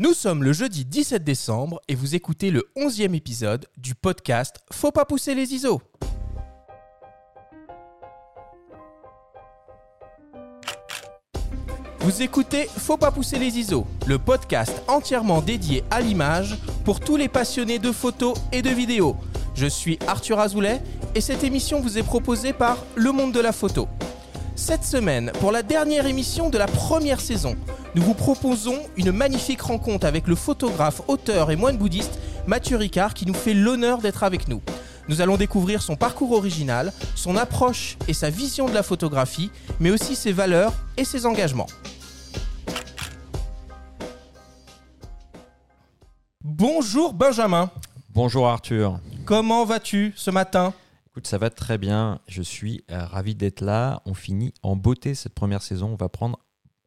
Nous sommes le jeudi 17 décembre et vous écoutez le 11e épisode du podcast Faut pas pousser les ISO. Vous écoutez Faut pas pousser les ISO, le podcast entièrement dédié à l'image pour tous les passionnés de photos et de vidéos. Je suis Arthur Azoulay et cette émission vous est proposée par Le Monde de la Photo. Cette semaine, pour la dernière émission de la première saison, nous vous proposons une magnifique rencontre avec le photographe, auteur et moine bouddhiste Mathieu Ricard qui nous fait l'honneur d'être avec nous. Nous allons découvrir son parcours original, son approche et sa vision de la photographie, mais aussi ses valeurs et ses engagements. Bonjour Benjamin, Bonjour Arthur. comment vas-tu ce matin? Écoute, ça va très bien. Je suis euh, ravi d'être là. On finit en beauté cette première saison. On va prendre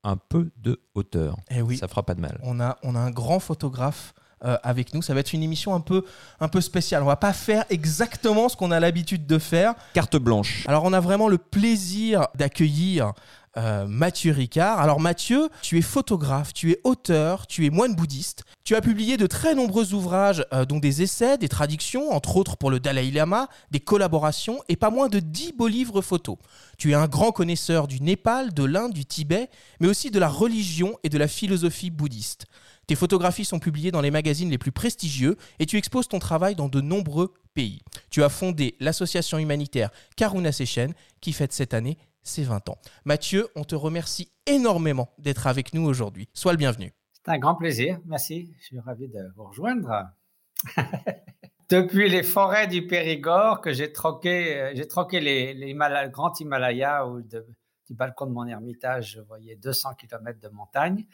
un peu de hauteur. Eh oui, Ça fera pas de mal. on a, on a un grand photographe euh, avec nous. Ça va être une émission un peu, un peu spéciale. On va pas faire exactement ce qu'on a l'habitude de faire. Carte blanche. Alors on a vraiment le plaisir d'accueillir euh, Mathieu Ricard. Alors Mathieu, tu es photographe, tu es auteur, tu es moine bouddhiste. Tu as publié de très nombreux ouvrages, euh, dont des essais, des traductions, entre autres pour le Dalai Lama, des collaborations et pas moins de 10 beaux livres photos. Tu es un grand connaisseur du Népal, de l'Inde, du Tibet, mais aussi de la religion et de la philosophie bouddhiste. Tes photographies sont publiées dans les magazines les plus prestigieux et tu exposes ton travail dans de nombreux pays. Tu as fondé l'association humanitaire Karuna Sechen qui fête cette année ses 20 ans. Mathieu, on te remercie énormément d'être avec nous aujourd'hui. Sois le bienvenu. C'est un grand plaisir. Merci. Je suis ravi de vous rejoindre. Depuis les forêts du Périgord que j'ai troqué, euh, j'ai troqué les, les Himala- le grand Himalaya de- du balcon de mon ermitage, je voyais 200 km de montagne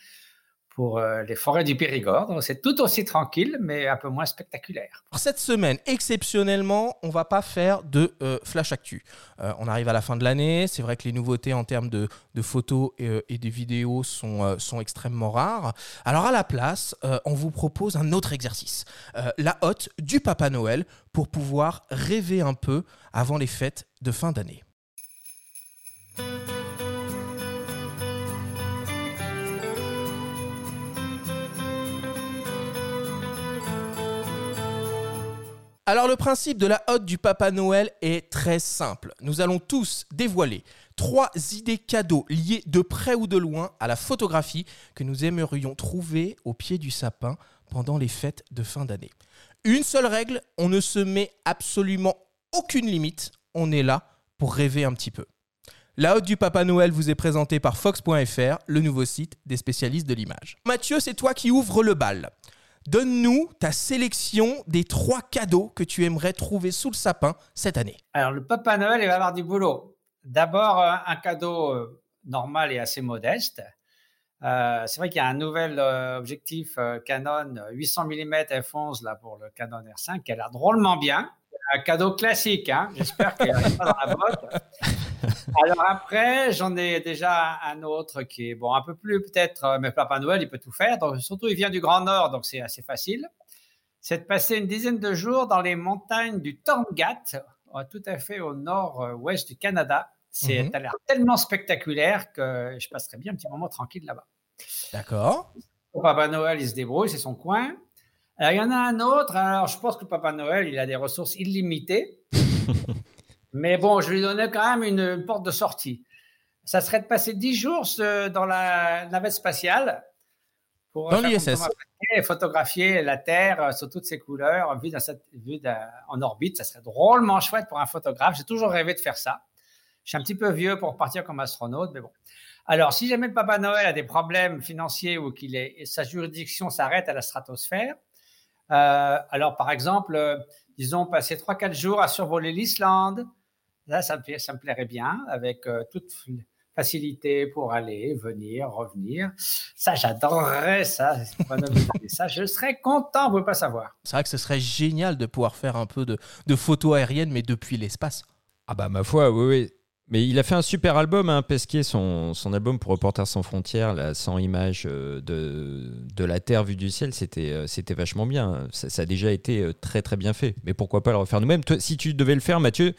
pour euh, les forêts du Périgord. Donc, C'est tout aussi tranquille, mais un peu moins spectaculaire. Cette semaine, exceptionnellement, on va pas faire de euh, flash actu. Euh, on arrive à la fin de l'année. C'est vrai que les nouveautés en termes de, photos et, et de vidéos sont, extrêmement rares. Alors à la place, on vous propose un autre exercice. La hotte du Papa Noël pour pouvoir rêver un peu avant les fêtes de fin d'année. Alors le principe de la hotte du Papa Noël est très simple. Nous allons tous dévoiler trois idées cadeaux liées de près ou de loin à la photographie que nous aimerions trouver au pied du sapin pendant les fêtes de fin d'année. Une seule règle, on ne se met absolument aucune limite, on est là pour rêver un petit peu. La hotte du Papa Noël vous est présentée par Fox.fr, le nouveau site des spécialistes de l'image. Mathieu, c'est toi qui ouvre le bal. Donne-nous ta sélection des trois cadeaux que tu aimerais trouver sous le sapin cette année. Alors, le Papa Noël, il va avoir du boulot. D'abord, euh, un cadeau euh, normal et assez modeste. Euh, c'est vrai qu'il y a un nouvel objectif Canon 800 mm f11 là pour le Canon R5 qui a l'air drôlement bien. Un cadeau classique, hein. j'espère qu'il n'est pas dans la botte. Alors après, j'en ai déjà un autre qui est bon un peu plus peut-être, euh, mais Papa Noël il peut tout faire. Donc surtout il vient du Grand Nord, donc c'est assez facile. C'est de passer une dizaine de jours dans les montagnes du Torngat, euh, tout à fait au nord-ouest du Canada. C'est a l'air tellement spectaculaire que je passerai bien un petit moment tranquille là-bas. D'accord Papa Noël, il se débrouille, c'est son coin. Alors, il y en a un autre. Alors, je pense que Papa Noël, il a des ressources illimitées. Mais bon, je lui donnais quand même une, une porte de sortie. Ça serait de passer 10 jours dans la navette spatiale pour Dans faire l'ISS. photographier la Terre euh, sous toutes ses couleurs, vue, dans cette, vue d'un- en orbite. Ça serait drôlement chouette pour un photographe. J'ai toujours rêvé de faire ça. Je suis un petit peu vieux pour partir comme astronaute, mais bon. Alors, si jamais le Papa Noël a des problèmes financiers ou qu'il est, sa juridiction s'arrête à la stratosphère, euh, alors par exemple, euh, disons passer 3-4 jours à survoler l'Islande, là, ça me, ça me plairait bien, avec euh, toute facilité pour aller, venir, revenir. Ça, j'adorerais ça. ça, je serais content, vous ne pas savoir. C'est vrai que ce serait génial de pouvoir faire un peu de, de photos aériennes, mais depuis l'espace. Ah bah ma foi, oui, oui. Mais il a fait un super album, hein, Pesquet, son, son album pour Reporters sans frontières, là, 100 images euh, de, de la Terre vue du ciel, c'était euh, c'était vachement bien. Ça, ça a déjà été très très bien fait. Mais pourquoi pas le refaire nous-mêmes? Toi, Si tu devais le faire, Mathieu,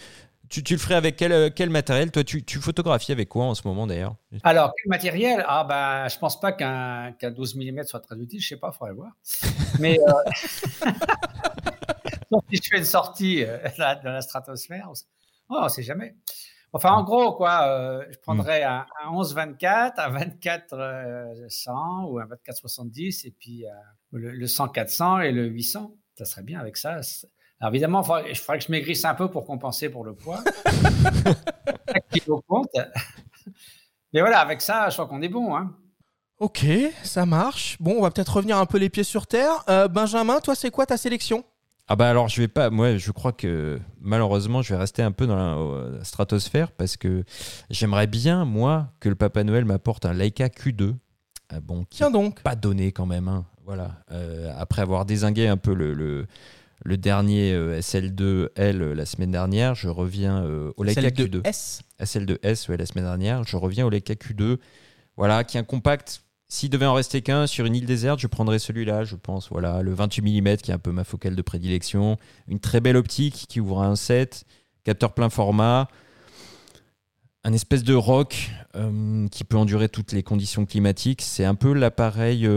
Tu, tu le ferais avec quel, euh, quel matériel? Toi, tu, tu photographies avec quoi en ce moment d'ailleurs? Alors, quel matériel? Ah ben, je pense pas qu'un qu'un 12 mm soit très utile. Je sais pas, faudrait voir. Mais euh, si je fais une sortie euh, de la stratosphère, oh, on sait jamais. Enfin, en gros, quoi, euh, je prendrais un, un 11-24, un 24-100 ou un 24-70 et puis euh, le, le 100-400 et le 800. Ça serait bien avec ça. Alors évidemment, il faudrait, je ferais que je maigrisse un peu pour compenser pour le poids. compte. Mais voilà, avec ça, je crois qu'on est bon. Hein. Ok, ça marche. Bon, on va peut-être revenir un peu les pieds sur terre. Euh, Benjamin, toi, c'est quoi ta sélection? Ah bah alors, je vais pas. Moi, je crois que malheureusement, je vais rester un peu dans la euh, stratosphère parce que j'aimerais bien, moi, que le Papa Noël m'apporte un Leica Q2. Ah bon, qui Tiens donc. pas donné quand même. hein. Voilà. Euh, après avoir désingué un peu le, le, le dernier euh, SL2L euh, la semaine dernière, je reviens euh, au Leica Celle de Q2. S? SL2S ouais, la semaine dernière, je reviens au Leica Q2. Voilà, qui est un compact. S'il devait en rester qu'un sur une île déserte, je prendrais celui-là, je pense. Voilà, le 28 mm qui est un peu ma focale de prédilection. Une très belle optique qui ouvre un 7, capteur plein format, un espèce de rock euh, qui peut endurer toutes les conditions climatiques. C'est un peu l'appareil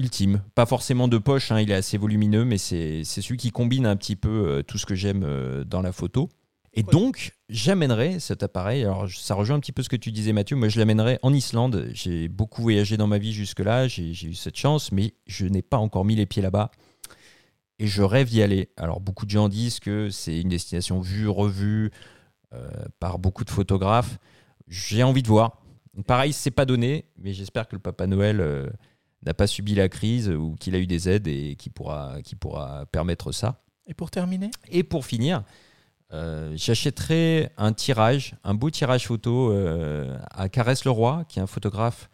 ultime. Pas forcément de poche, hein, il est assez volumineux, mais c'est c'est celui qui combine un petit peu euh, tout ce que j'aime euh, dans la photo. Et donc, j'amènerai cet appareil. Alors, ça rejoint un petit peu ce que tu disais, Mathieu. Moi, je l'amènerai en Islande. J'ai beaucoup voyagé dans ma vie jusque-là. J'ai j'ai eu cette chance, mais je n'ai pas encore mis les pieds là-bas. Et je rêve d'y aller. Alors, beaucoup de gens disent que c'est une destination vue, revue euh, par beaucoup de photographes. J'ai envie de voir. Pareil, c'est pas donné, mais j'espère que le Papa Noël euh, n'a pas subi la crise ou qu'il a eu des aides et qui pourra, qui pourra permettre ça. Et pour terminer Et pour finir, euh, j'achèterai un tirage, un beau tirage photo euh, à Caresse Leroy, qui est un photographe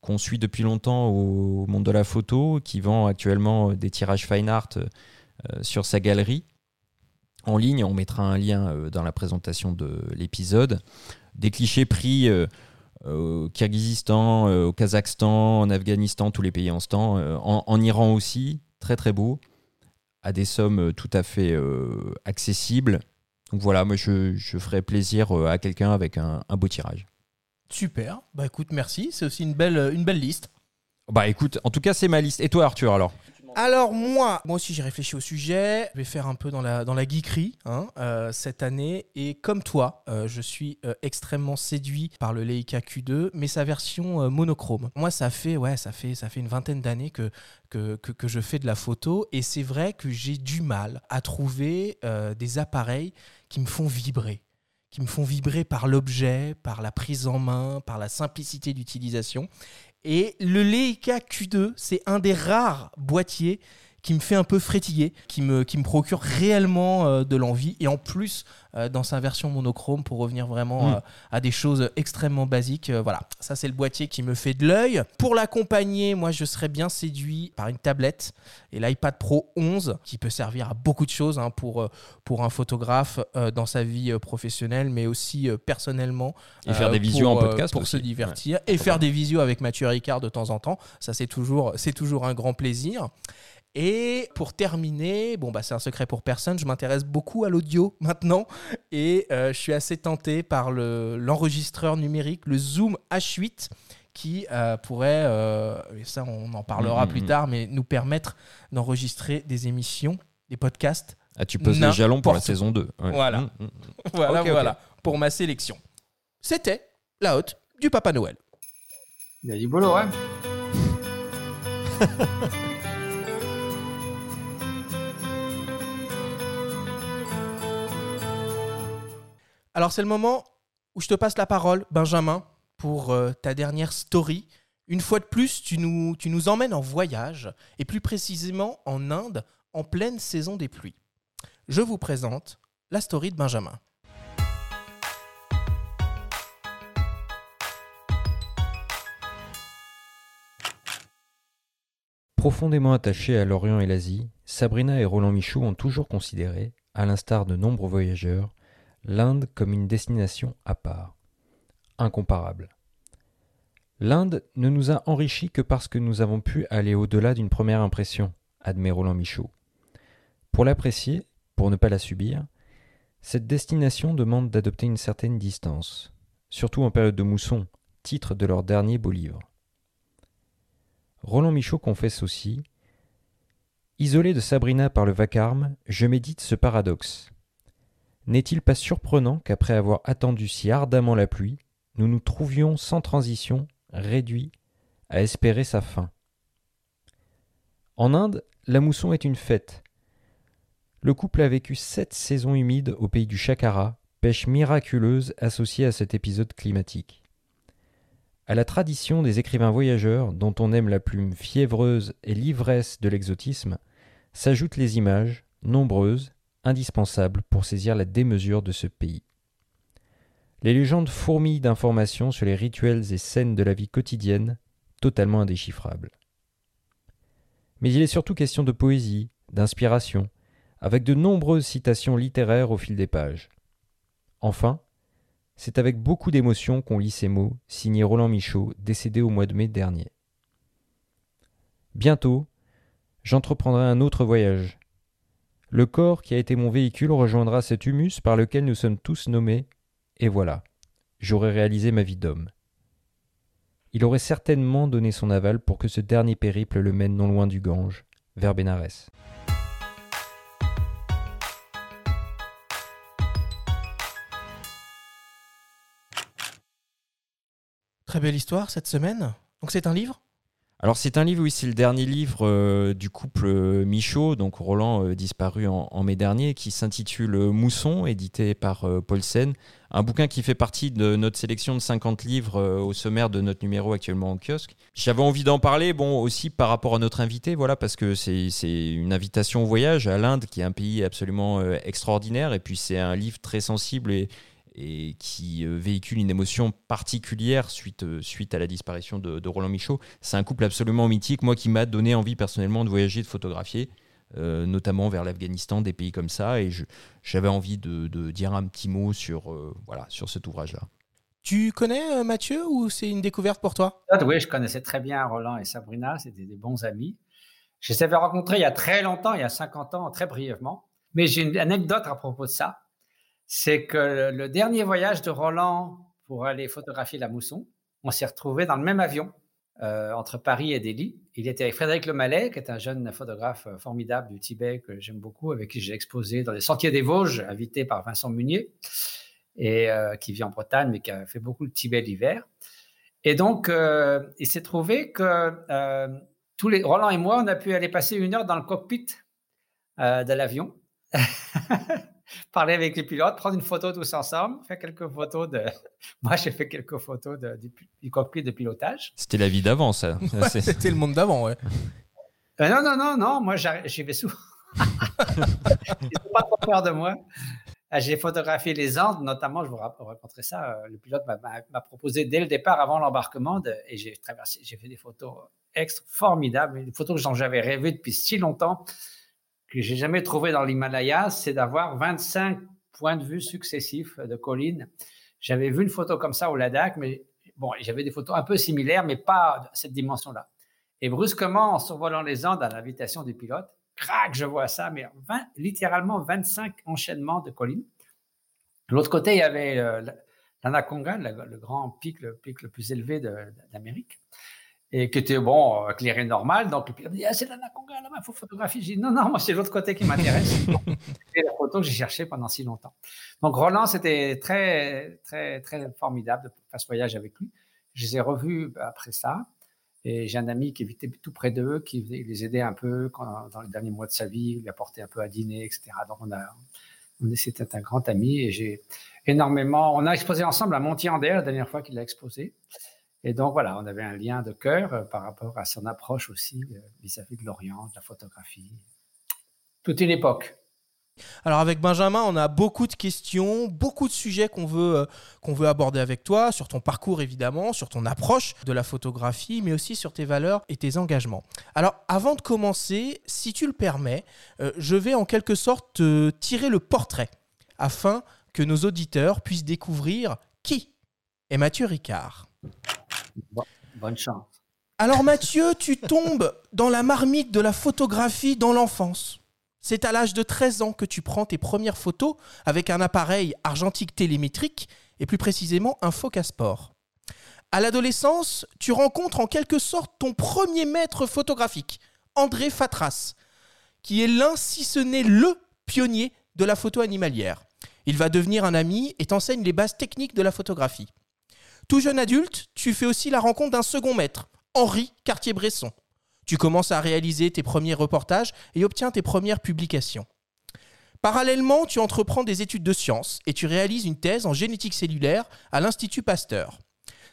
qu'on suit depuis longtemps au monde de la photo, qui vend actuellement des tirages fine art euh, sur sa galerie. En ligne, on mettra un lien dans la présentation de l'épisode. Des clichés pris au Kyrgyzstan, euh, au Kazakhstan, en Afghanistan, tous les pays en ce temps, euh, en, en Iran aussi, très très beau à des sommes euh, tout à fait euh, accessibles. Donc voilà, moi je, je ferai plaisir euh, à quelqu'un avec un, un beau tirage. Super. Bah écoute, merci. C'est aussi une belle, une belle liste. Bah écoute, en tout cas c'est ma liste. Et toi Arthur alors? Alors moi, moi aussi j'ai réfléchi au sujet. Je vais faire un peu dans la, dans la hein, euh, cette année. Et comme toi, euh, je suis euh, extrêmement séduit par le Leica Q2, mais sa version monochrome. Moi, ça fait, ouais, ça fait, ça fait une vingtaine d'années que, que, que, je fais de la photo. Et c'est vrai que j'ai du mal à trouver des appareils qui me font vibrer qui me font vibrer par l'objet, par la prise en main, par la simplicité d'utilisation. Et le Leica Q2, c'est un des rares boîtiers qui me fait un peu frétiller, qui me, qui me procure réellement euh, de l'envie. Et en plus, euh, dans sa version monochrome, pour revenir vraiment Mm. à des choses extrêmement basiques, euh, voilà, ça c'est le boîtier qui me fait de l'œil. Pour l'accompagner, moi je serais bien séduit par une tablette et l'iPad Pro 11, qui peut servir à beaucoup de choses hein, pour, pour un photographe euh, dans sa vie professionnelle, mais aussi euh, personnellement. Et faire euh, des visios en podcast Pour aussi. se divertir et faire des visios avec Mathieu Ricard de temps en temps. Ça, c'est toujours, c'est toujours un grand plaisir. Et pour terminer, bon bah c'est un secret pour personne, je m'intéresse beaucoup à l'audio maintenant et euh, je suis assez tenté par le- l'enregistreur numérique, le Zoom H8, qui euh, pourrait, euh, et ça on en parlera Mhm, plus mhm. tard, mais nous permettre d'enregistrer des émissions, des podcasts. ah, Tu poses les jalons pour la saison 2. Ouais. Voilà. Mm, mm. Voilà, voilà, pour ma sélection. C'était la haute du Papa Noël. Il y a du boulot, hein Alors c'est le moment où je te passe la parole, Benjamin, pour euh, ta dernière story. Une fois de plus, tu nous, tu nous emmènes en voyage, et plus précisément en Inde, en pleine saison des pluies. Je vous présente la story de Benjamin. Profondément attachés à l'Orient et l'Asie, Sabrina et Roland Michaud ont toujours considéré, à l'instar de nombreux voyageurs, l'Inde comme une destination à part, incomparable. L'Inde ne nous a enrichis que parce que nous avons pu aller au-delà d'une première impression, admet Roland Michaud. Pour l'apprécier, pour ne pas la subir, Cette destination demande d'adopter une certaine distance, surtout en période de mousson, titre de leur dernier beau livre. Roland Michaud confesse aussi Isolé de Sabrina par le vacarme, je médite ce paradoxe. N'est-il pas surprenant qu'après avoir attendu si ardemment la pluie, nous nous trouvions sans transition réduits à espérer sa fin? En Inde, la mousson est une fête. Le couple a vécu sept saisons humides au pays du Chakara, pêche miraculeuse associée à cet épisode climatique. À la tradition des écrivains voyageurs, dont on aime la plume fiévreuse et l'ivresse de l'exotisme, s'ajoutent les images, nombreuses, indispensables pour saisir la démesure de ce pays. Les légendes fourmillent d'informations sur les rituels et scènes de la vie quotidienne, totalement indéchiffrables. Mais il est surtout question de poésie, d'inspiration, avec de nombreuses citations littéraires au fil des pages. Enfin, c'est avec beaucoup d'émotion qu'on lit ces mots, signés Roland Michaud, décédé au mois de mai dernier. Bientôt, j'entreprendrai un autre voyage. Le corps qui a été mon véhicule rejoindra cet humus par lequel nous sommes tous nommés, et voilà, j'aurai réalisé ma vie d'homme. Il aurait certainement donné son aval pour que ce dernier périple le mène non loin du Gange, vers Bénarès. Très belle histoire cette semaine. Donc c'est un livre? Alors c'est un livre, oui, c'est le dernier livre euh, du couple euh, Michaud, donc Roland euh, disparu en, mai dernier, qui s'intitule Mousson, édité par Paulsen. Un bouquin qui fait partie de notre sélection de 50 livres au sommaire de notre numéro actuellement en kiosque. J'avais envie d'en parler, bon, aussi par rapport à notre invité, voilà, parce que c'est une invitation au voyage à l'Inde, qui est un pays absolument extraordinaire, et puis c'est un livre très sensible et, et qui euh, véhicule une émotion particulière suite, euh, suite à la disparition de, Roland Michaud. C'est un couple absolument mythique, moi qui m'a donné envie personnellement de voyager, de photographier, euh, notamment vers l'Afghanistan, des pays comme ça, et j'avais envie de, dire un petit mot sur, voilà, sur cet ouvrage-là. Tu connais Mathieu ou c'est une découverte pour toi? Oui, je connaissais très bien Roland et Sabrina, c'était des bons amis. Je les avais rencontrés il y a très longtemps, il y a 50 ans, très brièvement. Mais j'ai une anecdote à propos de ça c'est que le dernier voyage de Roland pour aller photographier la mousson, on s'est retrouvé dans le même avion euh, entre Paris et Delhi. Il était avec Frédéric Lemallet, qui est un jeune photographe euh, formidable du Tibet que j'aime beaucoup, avec qui j'ai exposé dans les Sentiers des Vosges, invité par Vincent Munier, et euh, qui vit en Bretagne, mais qui a fait beaucoup le Tibet l'hiver. Et donc, il s'est trouvé que tous les Roland et moi, on a pu aller passer une heure dans le cockpit de l'avion. parler avec les pilotes, prendre une photo tous ensemble, faire quelques photos de. Moi, j'ai fait quelques photos de, du, cockpit de pilotage. C'était la vie d'avant, ça. C'était le monde d'avant, ouais. Euh, non, non, non, non. Moi, j'y vais souvent. Ils n'ont pas trop peur de moi. Euh, j'ai photographié les Andes, notamment, je vous raconterai ça. Euh, le pilote m'a proposé dès le départ, avant l'embarquement, et j'ai traversé, j'ai fait des photos extra formidables, des photos que j'avais rêvé depuis si longtemps que j'ai jamais trouvé dans l'Himalaya, c'est d'avoir 25 points de vue successifs de collines. J'avais vu une photo comme ça au Ladakh, mais bon, j'avais des photos un peu similaires, mais pas cette dimension-là. Et brusquement, en survolant les Andes à l'invitation du pilote, crac, je vois ça, mais littéralement 25 enchaînements de collines. De l'autre côté, il y avait euh, l'Anaconga, le, grand pic, le pic le plus élevé d'Amérique et qui était bon, éclairé normal. Donc, le pilote dit Ah, c'est l'anaconda là-bas, il faut photographier. J'ai dit Non, non, moi, c'est l'autre côté qui m'intéresse. c'est la photo que j'ai cherchée pendant si longtemps. Donc, Roland, c'était très, très, très formidable de faire ce voyage avec lui. Je les ai revus après ça. Et j'ai un ami qui habitait tout près d'eux, qui les aidait un peu dans les derniers mois de sa vie, il lui apportait un peu à dîner, etc. Donc, on a, c'était un grand ami et j'ai énormément. On a exposé ensemble à Montier-Ander la dernière fois qu'il l'a exposé. Et donc voilà, on avait un lien de cœur euh, par rapport à son approche aussi euh, vis-à-vis de l'Orient, de la photographie. Toute une époque. Alors avec Benjamin, on a beaucoup de questions, beaucoup de sujets qu'on veut, euh, veut aborder avec toi, sur ton parcours évidemment, sur ton approche de la photographie, mais aussi sur tes valeurs et tes engagements. Alors avant de commencer, si tu le permets, je vais en quelque sorte te tirer le portrait afin que nos auditeurs puissent découvrir qui est Mathieu Ricard bonne chance. Alors Mathieu, tu tombes dans la marmite de la photographie dans l'enfance. C'est à l'âge de 13 ans que tu prends tes premières photos avec un appareil argentique télémétrique et plus précisément un Focasport. À l'adolescence, tu rencontres en quelque sorte ton premier maître photographique, André Fatras, qui est l'un, si ce n'est le pionnier de la photo animalière. Il va devenir un ami et t'enseigne les bases techniques de la photographie. Tout jeune adulte, tu fais aussi la rencontre d'un second maître, Henri Cartier-Bresson. Tu commences à réaliser tes premiers reportages et obtiens tes premières publications. Parallèlement, tu entreprends des études de sciences et tu réalises une thèse en génétique cellulaire à l'Institut Pasteur.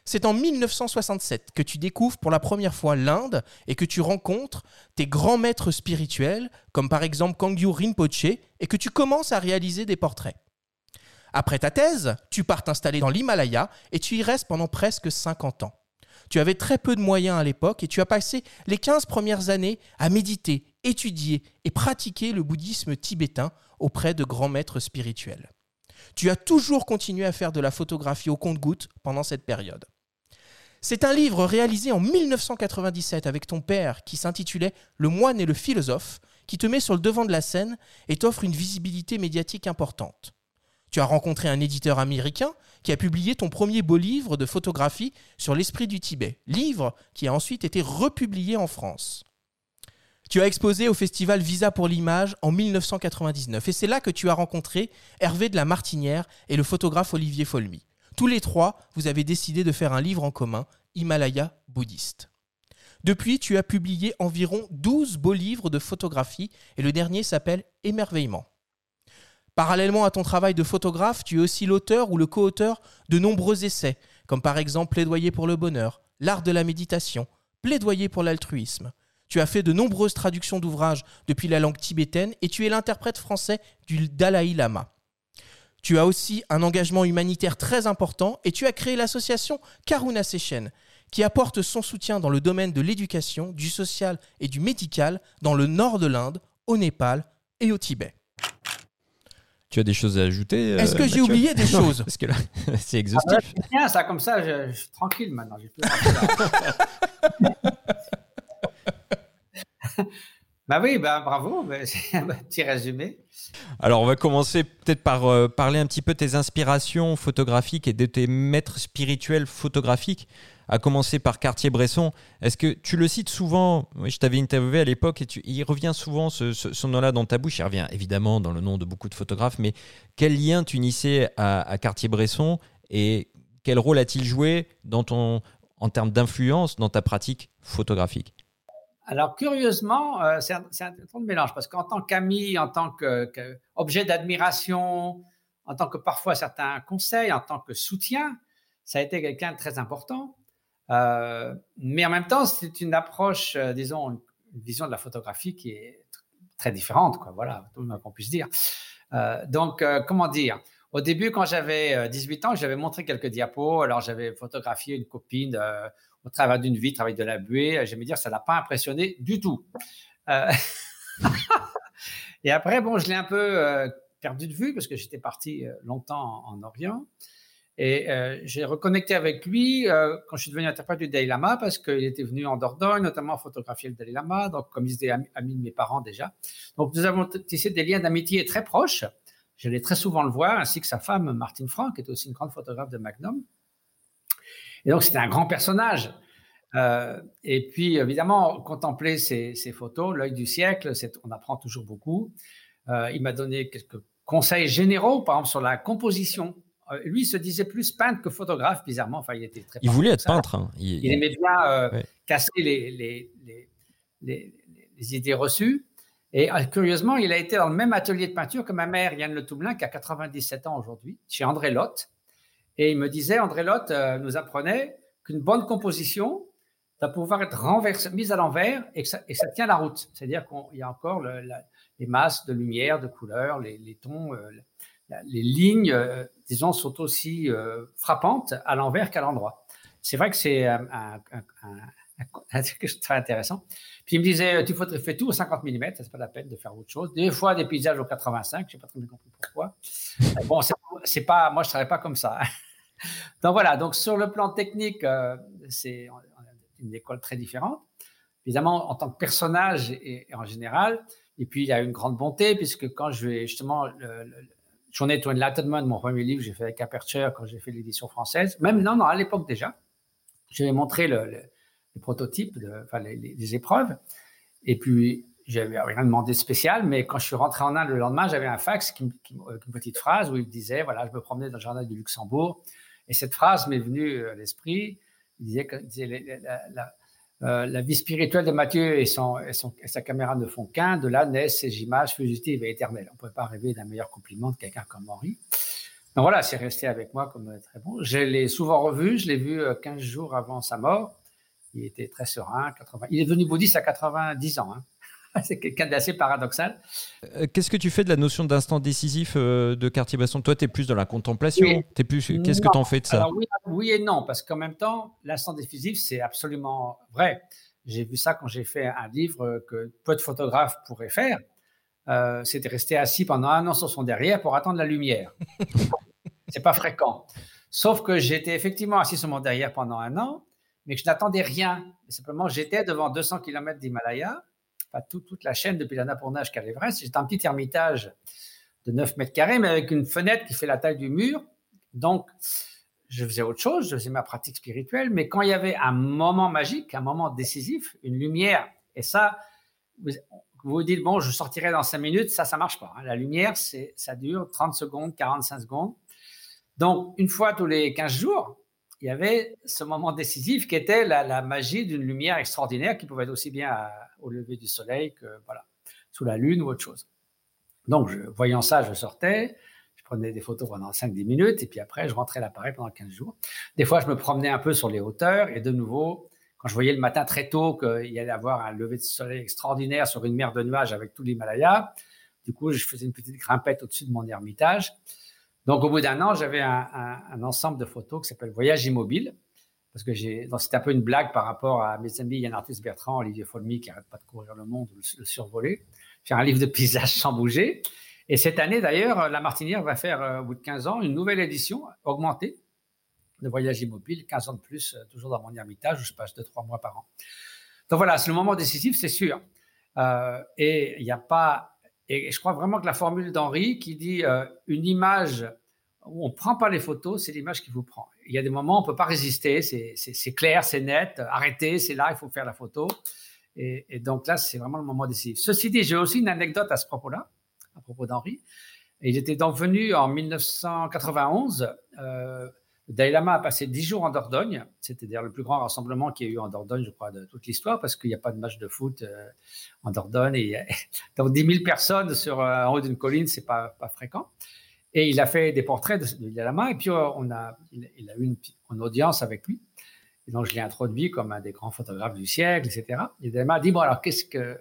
C'est en 1967 que tu découvres pour la première fois l'Inde et que tu rencontres tes grands maîtres spirituels, comme par exemple Kangyu Rinpoche, et que tu commences à réaliser des portraits. Après ta thèse, tu pars t'installer dans l'Himalaya et tu y restes pendant presque 50 ans. Tu avais très peu de moyens à l'époque et tu as passé les 15 premières années à méditer, étudier et pratiquer le bouddhisme tibétain auprès de grands maîtres spirituels. Tu as toujours continué à faire de la photographie au compte-gouttes pendant cette période. C'est un livre réalisé en 1997 avec ton père qui s'intitulait Le moine et le philosophe, qui te met sur le devant de la scène et t'offre une visibilité médiatique importante. Tu as rencontré un éditeur américain qui a publié ton premier beau livre de photographie sur l'esprit du Tibet, livre qui a ensuite été republié en France. Tu as exposé au festival Visa pour l'image en 1999 et c'est là que tu as rencontré Hervé de la Martinière et le photographe Olivier Folmy. Tous les trois, vous avez décidé de faire un livre en commun, Himalaya bouddhiste. Depuis, tu as publié environ 12 beaux livres de photographie et le dernier s'appelle Émerveillement. Parallèlement à ton travail de photographe, tu es aussi l'auteur ou le co-auteur de nombreux essais, comme par exemple Plaidoyer pour le bonheur, L'art de la méditation, Plaidoyer pour l'altruisme. Tu as fait de nombreuses traductions d'ouvrages depuis la langue tibétaine et tu es l'interprète français du Dalai Lama. Tu as aussi un engagement humanitaire très important et tu as créé l'association Karuna Sechen, qui apporte son soutien dans le domaine de l'éducation, du social et du médical dans le nord de l'Inde, au Népal et au Tibet. Tu as des choses à ajouter Est-ce que j'ai oublié des choses Parce que là, c'est exhaustif. Ah, bien, ça, comme ça, je, je suis tranquille maintenant. bah oui, bah bravo, bah, c'est un petit résumé. Alors, on va commencer peut-être par euh, parler un petit peu de tes inspirations photographiques et de tes maîtres spirituels photographiques à commencer par Cartier-Bresson. Est-ce que tu le cites souvent? Je t'avais interviewé à l'époque et tu, il revient souvent ce, nom-là dans ta bouche. Il revient évidemment dans le nom de beaucoup de photographes, mais quel lien tu unissais à, Cartier-Bresson et quel rôle a-t-il joué dans ton, en termes d'influence dans ta pratique photographique? Alors, curieusement, euh, c'est un, un de mélange parce qu'en tant qu'ami, en tant qu'objet d'admiration, en tant que parfois certains conseils, en tant que soutien, ça a été quelqu'un de très important. Euh, mais en même temps, c'est une approche, euh, disons, une, vision de la photographie qui est très différente, quoi. Voilà, tout le qu'on puisse dire. Donc, comment dire? Au début, quand j'avais 18 ans, j'avais montré quelques diapos. Alors, j'avais photographié une copine au travers d'une vitre avec de la buée. Je me dire, ça l'a pas impressionné du tout. Et après, bon, je l'ai un peu perdu de vue parce que j'étais parti longtemps en Orient. Et euh, j'ai reconnecté avec lui euh, quand je suis devenu interprète du Dalai Lama parce qu'il était venu en Dordogne, notamment photographier le Dalai Lama, donc comme il était ami, de mes parents déjà. Donc nous avons tissé des liens d'amitié très proches. J'allais très souvent le voir, ainsi que sa femme Martine Franck, qui était aussi une grande photographe de Magnum. Et donc c'était un grand personnage. Euh, et puis évidemment, contempler ces, ces photos, l'œil du siècle, on apprend toujours beaucoup. Euh, il m'a donné quelques conseils généraux, par exemple sur la composition euh, lui, il se disait plus peintre que photographe, bizarrement. Enfin, il était très. Il voulait être peintre. Hein. Il... aimait bien casser les, les, les, les, idées reçues. Et curieusement, il a été dans le même atelier de peinture que ma mère, Yann Le Toublin, qui a 97 ans aujourd'hui, chez André Lotte. Et il me disait, André Lotte nous apprenait qu'une bonne composition va pouvoir être renversée, mise à l'envers et ça, et ça, tient la route. C'est-à-dire qu'il y a encore les masses de lumière, de couleurs, les, tons, les lignes, euh, disons, sont aussi euh, frappantes à l'envers qu'à l'endroit. C'est vrai que c'est un, un, un, très intéressant. Puis il me disait, tu fais tout au 50 mm, c'est pas la peine de faire autre chose. Des fois, des paysages au 85, je n'ai pas très bien compris pourquoi. bon, c'est pas, moi, je ne travaille pas comme ça. Donc voilà, donc sur le plan technique, euh, c'est une école très différente. évidemment, en tant que personnage et, en général. Et puis, il a une grande bonté, puisque quand je vais justement, le, Journée to Enlightenment, mon premier livre, j'ai fait avec Aperture quand j'ai fait l'édition française. Même non, non, à l'époque déjà, j'avais montré le, le, de, enfin, les, épreuves. Et puis, j'avais rien demandé de spécial, mais quand je suis rentré en Inde le lendemain, j'avais un fax une petite phrase où il disait voilà, je me promenais dans le jardin du Luxembourg. Et cette phrase m'est venue à l'esprit. Il disait que la, euh, la, vie spirituelle de Matthieu et, son, et, son, sa caméra ne font qu'un. De là naissent ces images fugitives et éternelles. On ne peut pas rêver d'un meilleur compliment de quelqu'un comme Henri. Donc voilà, c'est resté avec moi comme très bon. Je l'ai souvent revu. Je l'ai vu 15 euh, jours avant sa mort. Il était très serein. 80... Il est devenu bouddhiste à 90 ans. Hein. c'est quelqu'un d'assez paradoxal. Euh, qu'est-ce que tu fais de la notion d'instant décisif euh, de Cartier-Bresson? Toi, tu es plus dans la contemplation. plus... Qu'est-ce que tu en fais de ça? Oui, et non, parce qu'en même temps, l'instant décisif, c'est absolument vrai. J'ai vu ça quand j'ai fait un livre que peu de photographes pourraient faire. Euh, C'était rester assis pendant un an sur son derrière pour attendre la lumière. c'est pas fréquent. Sauf que j'étais effectivement assis sur mon derrière pendant un an, mais que je n'attendais rien. Simplement, j'étais devant 200 km d'Himalaya toute la chaîne depuis l'Annapurna jusqu'à l'Everest. J'étais un petit ermitage de 9 mètres carrés, mais avec une fenêtre qui fait la taille du mur. Donc, je faisais autre chose, je faisais ma pratique spirituelle, mais quand il y avait un moment magique, un moment décisif, une lumière, et ça, vous vous dites, bon, je sortirai dans 5 minutes, ça, ça marche pas. Hein. La lumière, c'est, ça dure 30 secondes, 45 secondes. Donc, une fois tous les 15 jours, il y avait ce moment décisif qui était la, magie d'une lumière extraordinaire qui pouvait être aussi bien au lever du soleil que voilà, sous la lune ou autre chose. Donc, voyant ça, je sortais, je prenais des photos pendant 5-10 minutes et puis après, je rentrais l'appareil pendant 15 jours. Des fois, je me promenais un peu sur les hauteurs et de nouveau, quand je voyais le matin très tôt qu'il y allait avoir un lever de soleil extraordinaire sur une mer de nuages avec tout l'Himalaya, du coup, je faisais une petite grimpette au-dessus de mon ermitage. Donc, au bout d'un an, j'avais un, ensemble de photos qui s'appelle Voyage immobile, parce que j'ai, c'était un peu une blague par rapport à mes amis Yann Arthus Bertrand, Olivier Folmy, qui n'arrête pas de courir le monde, le, le survoler, faire un livre de paysages sans bouger. Et cette année, d'ailleurs, La Martinière va faire, euh, au bout de 15 ans, une nouvelle édition augmentée de Voyage immobile, 15 ans de plus, euh, toujours dans mon ermitage, où je passe 2-3 mois par an. Donc voilà, c'est le moment décisif, c'est sûr. Euh, et il n'y a pas et je crois vraiment que la formule d'Henri qui dit euh, une image où on ne prend pas les photos, c'est l'image qui vous prend. Il y a des moments où on ne peut pas résister, c'est clair, c'est net, arrêtez, c'est là, il faut faire la photo. Et, donc là, c'est vraiment le moment décisif. Ceci dit, j'ai aussi une anecdote à ce propos-là, à propos d'Henri. Il était donc venu en 1991 euh, Dalai Lama a passé dix jours en Dordogne. D'ailleurs le plus grand rassemblement qu'il y a eu en Dordogne, je crois, de toute l'histoire, parce qu'il n'y a pas de match de foot euh, en Dordogne. Et, donc 10 000 personnes sur, euh, en haut d'une colline, c'est pas, pas fréquent. Et il a fait des portraits de, Dalai Lama, et puis euh, on a, il, a eu une, audience avec lui. Donc je l'ai introduit comme un des grands photographes du siècle, etc. Et Dalai Lama a dit, bon alors qu'est-ce que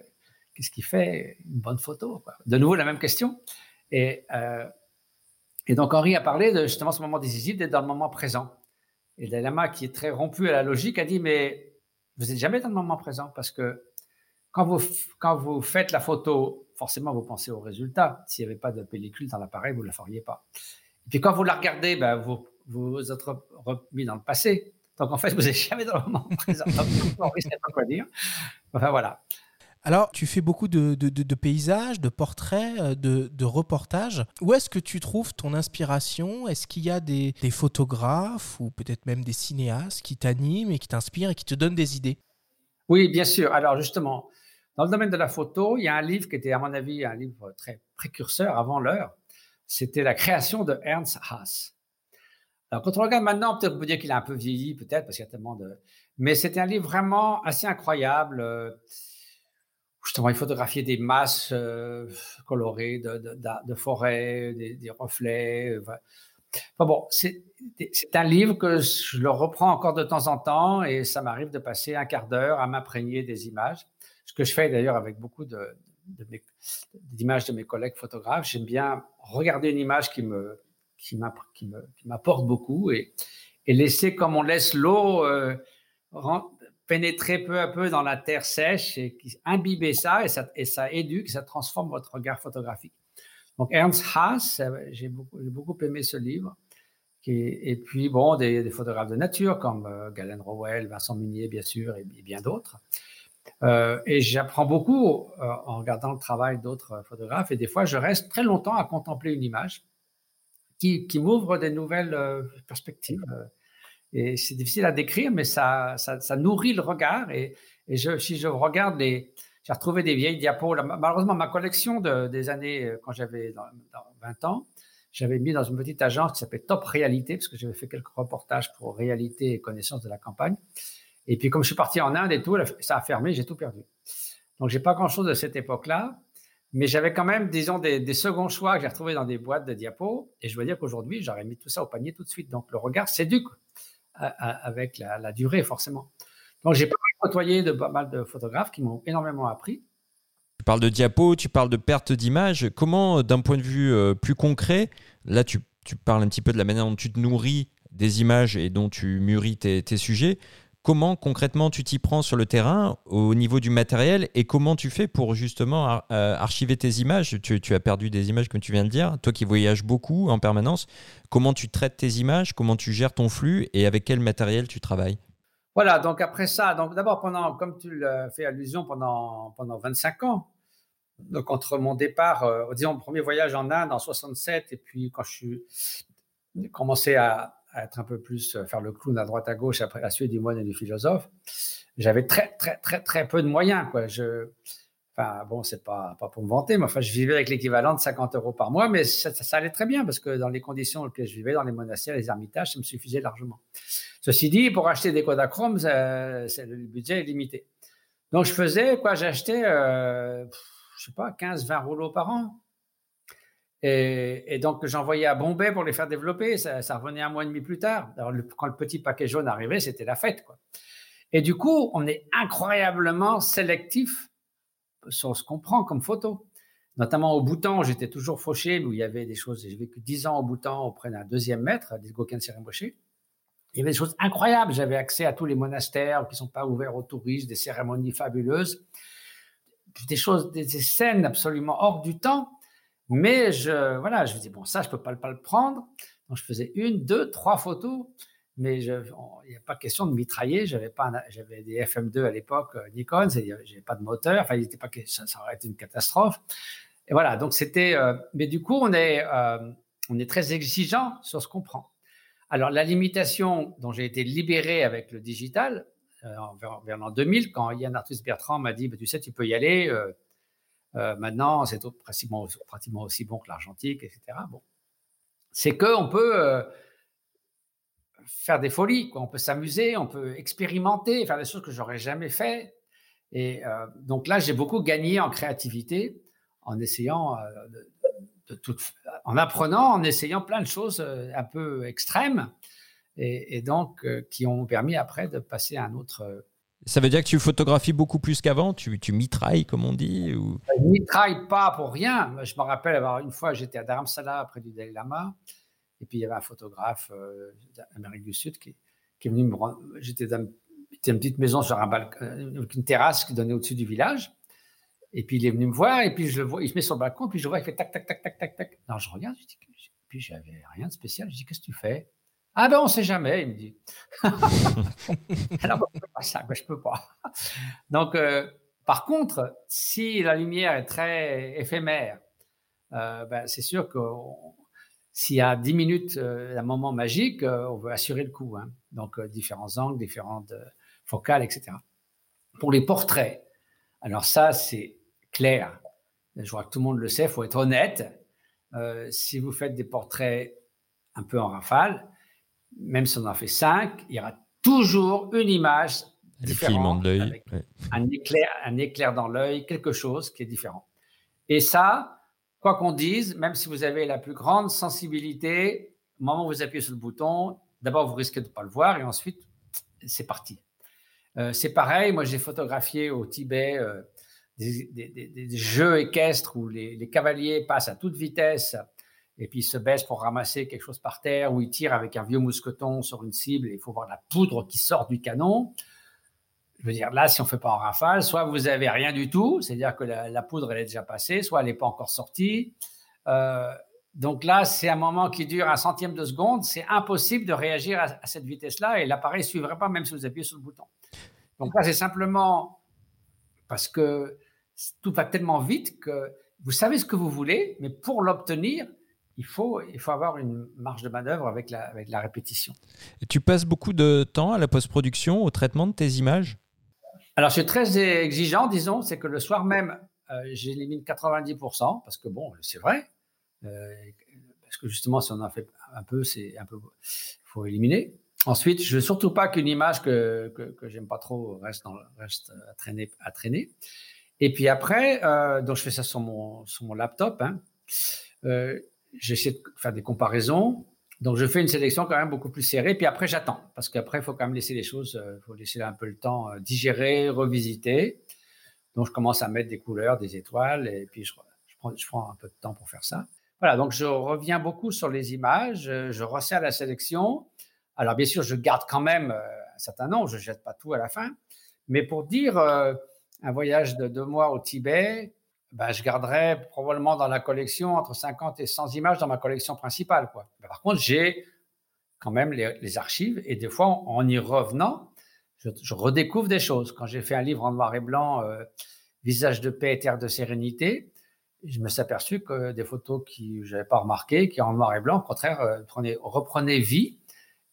qu'est-ce qui fait? Une bonne photo De nouveau la même question. Et et donc Henri a parlé de justement ce moment décisif d'être dans le moment présent. Et le lama, qui est très rompu à la logique, a dit mais vous n'êtes jamais dans le moment présent parce que quand vous, quand vous faites la photo, forcément vous pensez au résultat. S'il n'y avait pas de pellicule dans l'appareil, vous ne la feriez pas. Et puis quand vous la regardez, ben, vous, vous êtes remis dans le passé. Donc en fait, vous n'êtes jamais dans le moment présent. Donc, pas quoi dire. Enfin voilà. Alors, tu fais beaucoup de, paysages, de portraits, euh, de, reportages. Où est-ce que tu trouves ton inspiration? Est-ce qu'il y a des, photographes ou peut-être même des cinéastes qui t'animent et qui t'inspirent et qui te donnent des idées? Oui, bien sûr. Alors justement, dans le domaine de la photo, il y a un livre qui était, à mon avis, un livre très précurseur avant l'heure. C'était La création de Ernst Haas. Alors, quand on regarde maintenant, peut-être on peut dire qu'il a un peu vieilli, peut-être, parce qu'il y a tellement de. Mais c'était un livre vraiment assez incroyable. Euh, justement, il photographiait des masses euh, colorées de, de, forêts, des, reflets. Enfin, bon, c'est un livre que je le reprends encore de temps en temps et ça m'arrive de passer un quart d'heure à m'imprégner des images. Ce que je fais d'ailleurs avec beaucoup d'images de, mes collègues photographes. J'aime bien regarder une image qui me qui m'apporte beaucoup et, et laisser comme on laisse l'eau euh, pénétrer peu à peu dans la terre sèche et imbiber ça et ça, et ça éduque, ça transforme votre regard photographique. Donc Ernst Haas, j'ai beaucoup, beaucoup aimé ce livre. Et, puis bon, des, photographes de nature comme euh, Galen Rowell, Vincent Munier bien sûr et, bien d'autres. Euh, et j'apprends beaucoup euh, en regardant le travail d'autres photographes. Et des fois, je reste très longtemps à contempler une image qui, qui m'ouvre des nouvelles perspectives. Et c'est difficile à décrire, mais ça, ça, nourrit le regard. Et, et je, si je regarde les, j'ai retrouvé des vieilles diapos. Malheureusement, ma collection de, des années quand j'avais 20 ans, j'avais mis dans une petite agence qui s'appelait Top Réalité, parce que j'avais fait quelques reportages pour Réalité et Connaissance de la campagne. Et puis, comme je suis parti en Inde et tout, ça a fermé, j'ai tout perdu. Donc, j'ai pas grand-chose de cette époque-là, mais j'avais quand même, disons, des, seconds choix que j'ai retrouvés dans des boîtes de diapos. Et je dois dire qu'aujourd'hui, j'aurais mis tout ça au panier tout de suite. Donc, le regard s'éduque avec la, durée, forcément. Donc, j'ai côtoyé de pas mal de photographes qui m'ont énormément appris. Tu parles de diapos, tu parles de perte d'image. Comment, d'un point de vue euh, plus concret, là tu, parles un petit peu de la manière dont tu te nourris des images et dont tu mûris tes, sujets. Comment concrètement tu t'y prends sur le terrain au niveau du matériel et comment tu fais pour justement euh, archiver tes images? Tu, as perdu des images comme tu viens de dire, toi qui voyages beaucoup en permanence. Comment tu traites tes images, comment tu gères ton flux? Et avec quel matériel tu travailles? Voilà, donc après ça, d'abord pendant, comme tu l'as fait allusion, pendant, pendant 25 ans, donc entre mon départ, euh, disons mon premier voyage en Inde en 67, et puis quand je suis commencé à, être un peu plus, euh, faire le clown à droite à gauche après la suite du moine et du philosophe, j'avais très, très, très, très peu de moyens, quoi. Je, Enfin, bon, c'est pas, pas pour me vanter, mais enfin, je vivais avec l'équivalent de 50 euros par mois, mais ça, allait très bien parce que dans les conditions dans lesquelles je vivais, dans les monastères, les ermitages, ça me suffisait largement. Ceci dit, pour acheter des Kodachrome, le budget est limité. Donc, je faisais quoi J'achetais, euh, je sais pas, 15-20 rouleaux par an. Et, donc, j'envoyais à Bombay pour les faire développer. Ça, revenait un mois et demi plus tard. Quand le petit paquet jaune arrivait, c'était la fête. Et du coup, on est incroyablement sélectif sur ce qu'on prend comme photo. Notamment au Bhoutan, j'étais toujours fauché, où il y avait des choses. J'ai vécu 10 ans au Bhoutan auprès d'un deuxième maître, Gokhan Rinpoché. Il y avait des choses incroyables. J'avais accès à tous les monastères qui ne sont pas ouverts aux touristes, des cérémonies fabuleuses, des choses, des, scènes absolument hors du temps. Mais je, voilà, je me dis, bon, ça, je ne peux pas, le prendre. Donc, je faisais une, deux, trois photos mais il n'y a pas question de mitrailler. J'avais pas, j'avais des FM2 à l'époque, euh, Nikon, j'ai pas de moteur. Enfin, il pas, ça, ça, aurait été une catastrophe. Et voilà. Donc c'était, euh, mais du coup, on est, euh, on est très exigeant sur ce qu'on prend. Alors la limitation dont j'ai été libéré avec le digital vers, vers l'an 2000, quand Yann Arthus Bertrand m'a dit, bah, tu sais, tu peux y aller. Maintenant, c'est pratiquement, aussi bon que l'argentique, etc. Bon, c'est que on peut faire des folies, quoi. on peut s'amuser, on peut expérimenter, faire des choses que j'aurais jamais fait. Et euh, donc là, j'ai beaucoup gagné en créativité en essayant euh, en apprenant, en essayant plein de choses euh, un peu extrêmes et, donc qui ont permis après de passer à un autre. Ça veut dire que tu photographies beaucoup plus qu'avant Tu, mitrailles, comme on dit ou... Je mitraille pas pour rien. Je me rappelle avoir une fois, j'étais à Dharamsala près du Dalai Lama. Et puis il y avait un photographe euh, d'Amérique du Sud qui, est venu me rendre. J'étais dans une petite maison sur un balcon, euh, une terrasse qui donnait au-dessus du village. Et puis il est venu me voir, et puis je le vois, il se met sur le balcon, puis je vois, il fait tac, tac, tac, tac, tac, tac. Non, je regarde, je dis, puis j'avais rien de spécial. Je dis, qu'est-ce que tu fais? Ah ben on sait jamais, il me dit. Alors, je peux pas ça, je peux pas. Donc, euh, par contre, si la lumière est très éphémère, ben, c'est sûr que s'il y a 10 minutes, euh, un moment magique, euh, on veut assurer le coup. Hein. Donc, euh, différents angles, différentes focales, etc. Pour les portraits, alors ça, c'est clair. Je crois que tout le monde le sait, il faut être honnête. si vous faites des portraits un peu en rafale, même si on en fait 5, il y aura toujours une image différente, avec un, éclair, un éclair dans l'œil, quelque chose qui est différent. Et ça, quoi qu'on dise, même si vous avez la plus grande sensibilité, au moment où vous appuyez sur le bouton, d'abord vous risquez de ne pas le voir et ensuite c'est parti. Euh, c'est pareil, moi j'ai photographié au Tibet euh, des, jeux équestres où les, cavaliers passent à toute vitesse et puis se baissent pour ramasser quelque chose par terre, ou ils tirent avec un vieux mousqueton sur une cible et il faut voir la poudre qui sort du canon je veux dire, là, si on ne fait pas en rafale, soit vous avez rien du tout, c'est-à-dire que la, poudre, elle est déjà passée, soit elle n'est pas encore sortie. Euh, donc là, c'est un moment qui dure un centième de seconde. C'est impossible de réagir à, cette vitesse-là et l'appareil ne suivrait pas même si vous appuyez sur le bouton. Donc là, c'est simplement parce que tout va tellement vite que vous savez ce que vous voulez, mais pour l'obtenir, il faut, il faut avoir une marge de manœuvre avec la, avec la répétition. Et tu passes beaucoup de temps à la post-production, au traitement de tes images? Alors, je suis très exigeant, disons, c'est que le soir même, euh, j'élimine 90%, parce que bon, c'est vrai, euh, parce que justement, si on en fait un peu, c'est un peu, faut éliminer. Ensuite, je veux surtout pas qu'une image que, que, que j'aime pas trop reste, dans, reste à traîner, à traîner. Et puis après, euh, donc je fais ça sur mon, sur mon laptop. Hein. Euh, J'essaie de faire des comparaisons. Donc je fais une sélection quand même beaucoup plus serrée. Puis après, j'attends. Parce qu'après, il faut quand même laisser les choses, il faut laisser un peu le temps digérer, revisiter. Donc je commence à mettre des couleurs, des étoiles. Et puis je, je, prends, je prends un peu de temps pour faire ça. Voilà, donc je reviens beaucoup sur les images, je resserre la sélection. Alors bien sûr, je garde quand même un certain nombre, je ne jette pas tout à la fin. Mais pour dire euh, un voyage de deux mois au Tibet, ben, je garderai probablement dans la collection entre 50 et 100 images dans ma collection principale. Quoi. Mais par contre, j'ai quand même les, archives et des fois, en y revenant, je, redécouvre des choses. Quand j'ai fait un livre en noir et blanc, euh, Visage de paix et terre de sérénité, je me suis aperçu que des photos qui je n'avais pas remarquées, qui en noir et blanc, au contraire, euh, prenaient, reprenaient vie.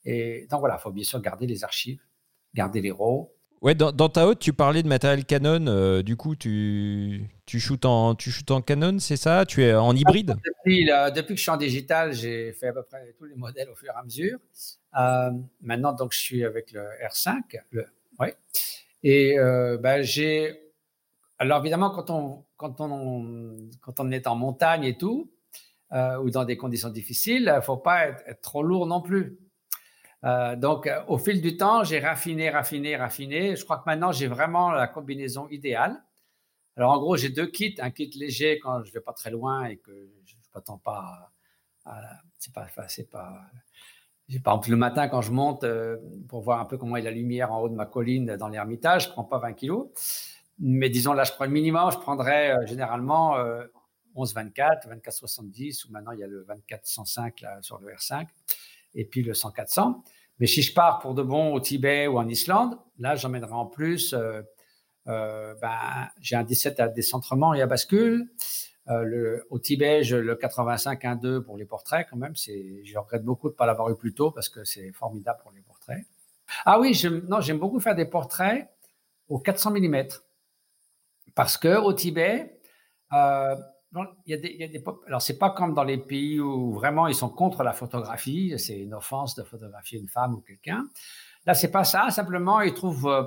Et donc voilà, il faut bien sûr garder les archives, garder les RAW. Ouais, dans, ta haute, tu parlais de matériel Canon. Euh, du coup, tu, tu, shootes en, tu shootes en Canon, c'est ça? Tu es en hybride? Depuis, là, depuis, que je suis en digital, j'ai fait à peu près tous les modèles au fur et à mesure. Euh, maintenant, donc, je suis avec le R5. Le, ouais. Et euh, ben, j'ai. Alors, évidemment, quand on, quand, on, quand on est en montagne et tout, euh, ou dans des conditions difficiles, il ne faut pas être, trop lourd non plus. Euh, donc, euh, au fil du temps, j'ai raffiné, raffiné, raffiné. Je crois que maintenant, j'ai vraiment la combinaison idéale. Alors, en gros, j'ai deux kits. Un kit léger quand je vais pas très loin et que je ne m'attends pas c'est pas, c'est pas, par exemple, le matin, quand je monte euh, pour voir un peu comment est la lumière en haut de ma colline dans l'Ermitage, je prends pas 20 kilos. Mais disons, là, je prends le minimum. Je prendrais généralement euh, 11-24, 24-70, ou maintenant, il y a le 24-105 là, sur le R5 et puis le 100-400. Mais si je pars pour de bon au Tibet ou en Islande, là, j'emmènerai en plus, euh, euh, ben, j'ai un 17 à décentrement et à bascule. Euh, au Tibet, je, le 85-1-2 pour les portraits, quand même. Je regrette beaucoup de ne pas l'avoir eu plus tôt parce que c'est formidable pour les portraits. Ah oui, j'aime beaucoup faire des portraits au 400 mm. Parce que au Tibet, il y a alors c'est pas comme dans les pays où vraiment ils sont contre la photographie, c'est une offense de photographier une femme ou quelqu'un. Là, c'est pas ça. Simplement, ils trouvent, euh,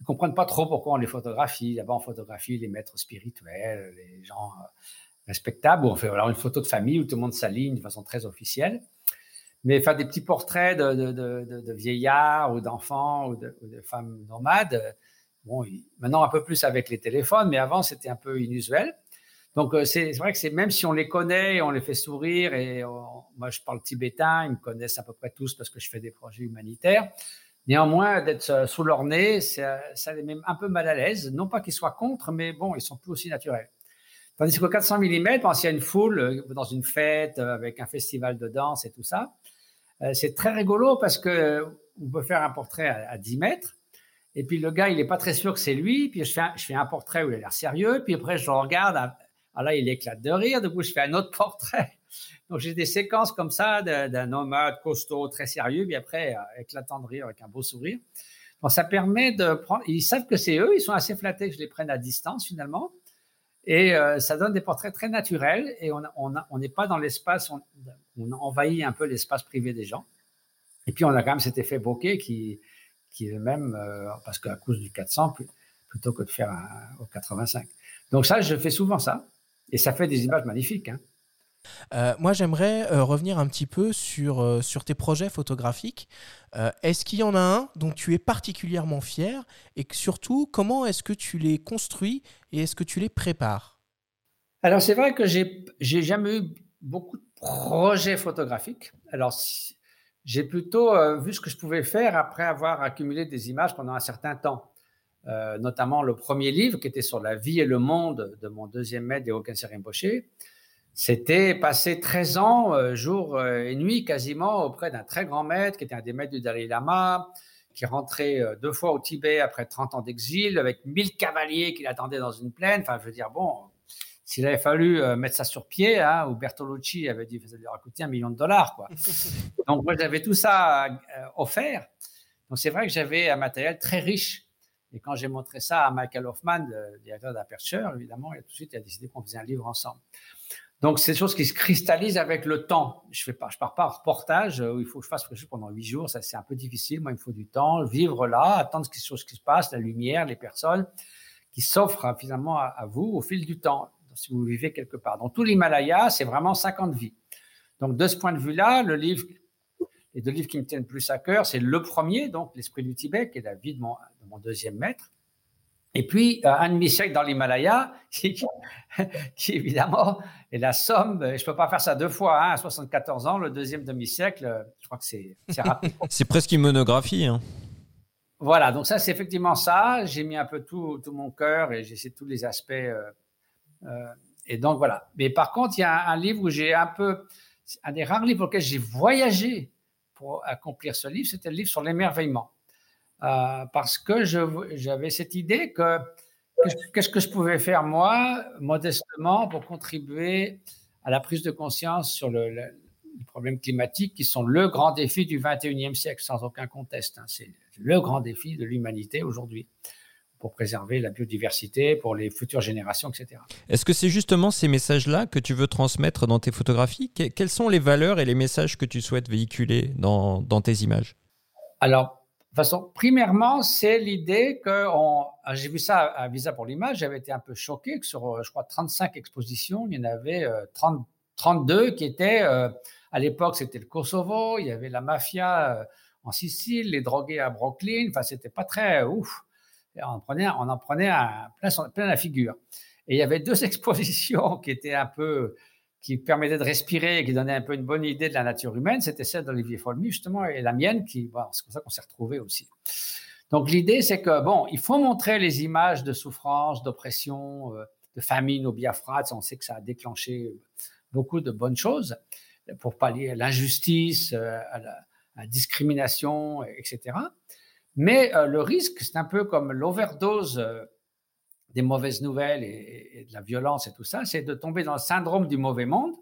ils comprennent pas trop pourquoi on les photographie. D'abord, on photographie les maîtres spirituels, les gens euh, respectables. Ou on fait alors une photo de famille où tout le monde s'aligne de façon très officielle. Mais faire des petits portraits de, vieillards ou d'enfants ou, de, femmes nomades, bon, maintenant un peu plus avec les téléphones, mais avant c'était un peu inusuel. Donc c'est vrai que c'est même si on les connaît, on les fait sourire et on, moi je parle tibétain, ils me connaissent à peu près tous parce que je fais des projets humanitaires. Néanmoins, d'être sous leur nez, ça, ça les met un peu mal à l'aise. Non pas qu'ils soient contre, mais bon, ils sont plus aussi naturels. Tandis qu'au 400 mm, quand il y a une foule dans une fête avec un festival de danse et tout ça, c'est très rigolo parce que on peut faire un portrait à, à 10 mètres. Et puis le gars, il n'est pas très sûr que c'est lui. Puis je fais, un, je fais un portrait où il a l'air sérieux. Puis après, je le regarde à, alors là, il éclate de rire. Du coup, je fais un autre portrait. Donc, j'ai des séquences comme ça d'un nomade costaud, très sérieux, puis après, euh, éclatant de rire avec un beau sourire. Donc, ça permet de prendre. Ils savent que c'est eux, ils sont assez flattés que je les prenne à distance finalement. Et euh, ça donne des portraits très naturels et on n'est on on pas dans l'espace, on, envahit un peu l'espace privé des gens. Et puis, on a quand même cet effet bokeh qui, qui est même, euh, parce qu'à cause du 400, plutôt que de faire un, au 85. Donc, ça, je fais souvent ça. Et ça fait des images magnifiques. Hein. Euh, moi, j'aimerais euh, revenir un petit peu sur, euh, sur tes projets photographiques. Est-ce qu'il y en a un dont tu es particulièrement fier Et surtout, comment est-ce que tu les construis et est-ce que tu les prépares? Alors, c'est vrai que j'ai jamais eu beaucoup de projets photographiques. Alors, j'ai plutôt vu ce que je pouvais faire après avoir accumulé des images pendant un certain temps. Euh, notamment le premier livre qui était sur la vie et le monde de mon deuxième maître des Hokkensei Rinpoche. C'était passer 13 ans, euh, jour euh, et nuit quasiment, auprès d'un très grand maître qui était un des maîtres du Dalai Lama, qui rentrait deux fois au Tibet après 30 ans d'exil, avec 1000 cavaliers qui l'attendaient dans une plaine. Enfin, je veux dire, bon, s'il avait fallu mettre ça sur pied, hein, ou Bertolucci avait dit que ça lui aurait coûté un million de dollars. Quoi. Donc, moi, j'avais tout ça offert. Donc, c'est vrai que j'avais un matériel très riche. Et quand j'ai montré ça à Michael Hoffman, le directeur d'Aperture, évidemment, il a tout de suite il a décidé qu'on faisait un livre ensemble. Donc, c'est des choses qui se cristallisent avec le temps. Je ne pars pas en reportage où il faut que je fasse quelque chose pendant huit jours. Ça, c'est un peu difficile. Moi, il me faut du temps, vivre là, attendre quelque chose qui se passe, la lumière, les personnes qui s'offrent hein, finalement à, vous au fil du temps, si vous vivez quelque part. Donc, tout l'Himalaya, c'est vraiment 50 vies. Donc, de ce point de vue-là, le livre, les deux livres qui me tiennent plus à cœur, c'est le premier, donc L'Esprit du Tibet, qui est la vie de mon, mon deuxième maître, et puis, euh, un demi-siècle dans l'Himalaya, qui, évidemment est la somme, je ne peux pas faire ça deux fois, hein, à 74 ans, le deuxième demi-siècle, je crois que c'est rapide. c'est presque une monographie. Hein. Voilà, donc ça, c'est effectivement ça. J'ai mis un peu tout, tout mon cœur et j'ai essayé tous les aspects. Euh, euh, et donc, voilà. Mais par contre, il y a un, livre où j'ai un peu, un des rares livres auxquels j'ai voyagé pour accomplir ce livre, c'était le livre sur l'émerveillement. Euh, parce que j'avais cette idée que qu'est-ce que je pouvais faire moi, modestement, pour contribuer à la prise de conscience sur le, les problèmes climatiques qui sont le grand défi du 21e siècle, sans aucun conteste. Hein. C'est le grand défi de l'humanité aujourd'hui pour préserver la biodiversité pour les futures générations, etc. Est-ce que c'est justement ces messages-là que tu veux transmettre dans tes photographies? Quelles sont les valeurs et les messages que tu souhaites véhiculer dans, dans tes images? Alors, façon, primairement, c'est l'idée que ah, j'ai vu ça à Visa pour l'image, j'avais été un peu choqué que sur, euh, je crois, 35 expositions, il y en avait 30, euh, 32 qui étaient, euh, à l'époque, c'était le Kosovo, il y avait la mafia en Sicile, les drogués à Brooklyn, enfin, c'était pas très ouf. on en prenait, on en prenait plein, plein la figure. Et il y avait deux expositions qui étaient un peu qui permettait de respirer et qui donnait un peu une bonne idée de la nature humaine, c'était celle d'Olivier Folmy, justement, et la mienne, qui, c'est comme ça qu'on s'est retrouvés aussi. Donc l'idée, c'est que, bon, il faut montrer les images de souffrance, d'oppression, euh, de famine au Biafra. On sait que ça a déclenché beaucoup de bonnes choses pour pallier l'injustice, euh, la, discrimination, etc. Mais euh, le risque, c'est un peu comme l'overdose des mauvaises nouvelles et, de la violence et tout ça, c'est de tomber dans le syndrome du mauvais monde,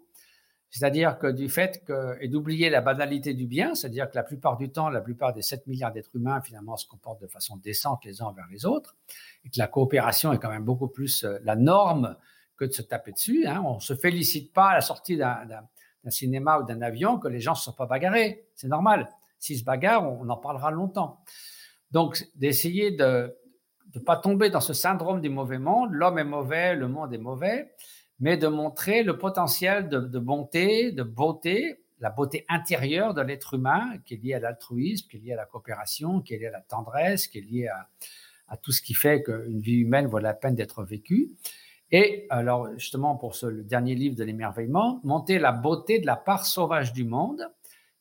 c'est-à-dire que du fait que, et d'oublier la banalité du bien, c'est-à-dire que la plupart du temps, la plupart des 7 milliards d'êtres humains finalement se comportent de façon décente les uns envers les autres, et que la coopération est quand même beaucoup plus euh, la norme que de se taper dessus. Hein. On ne se félicite pas à la sortie d'un cinéma ou d'un avion que les gens ne se sont pas bagarrés. C'est normal. S'ils se bagarrent, on en parlera longtemps. Donc, d'essayer de, de pas tomber dans ce syndrome du mauvais monde, l'homme est mauvais, le monde est mauvais, mais de montrer le potentiel de, bonté, de beauté, la beauté intérieure de l'être humain qui est liée à l'altruisme, qui est liée à la coopération, qui est liée à la tendresse, qui est liée à, tout ce qui fait qu'une vie humaine vaut la peine d'être vécue. Et alors, justement, pour ce, dernier livre de l'émerveillement, monter la beauté de la part sauvage du monde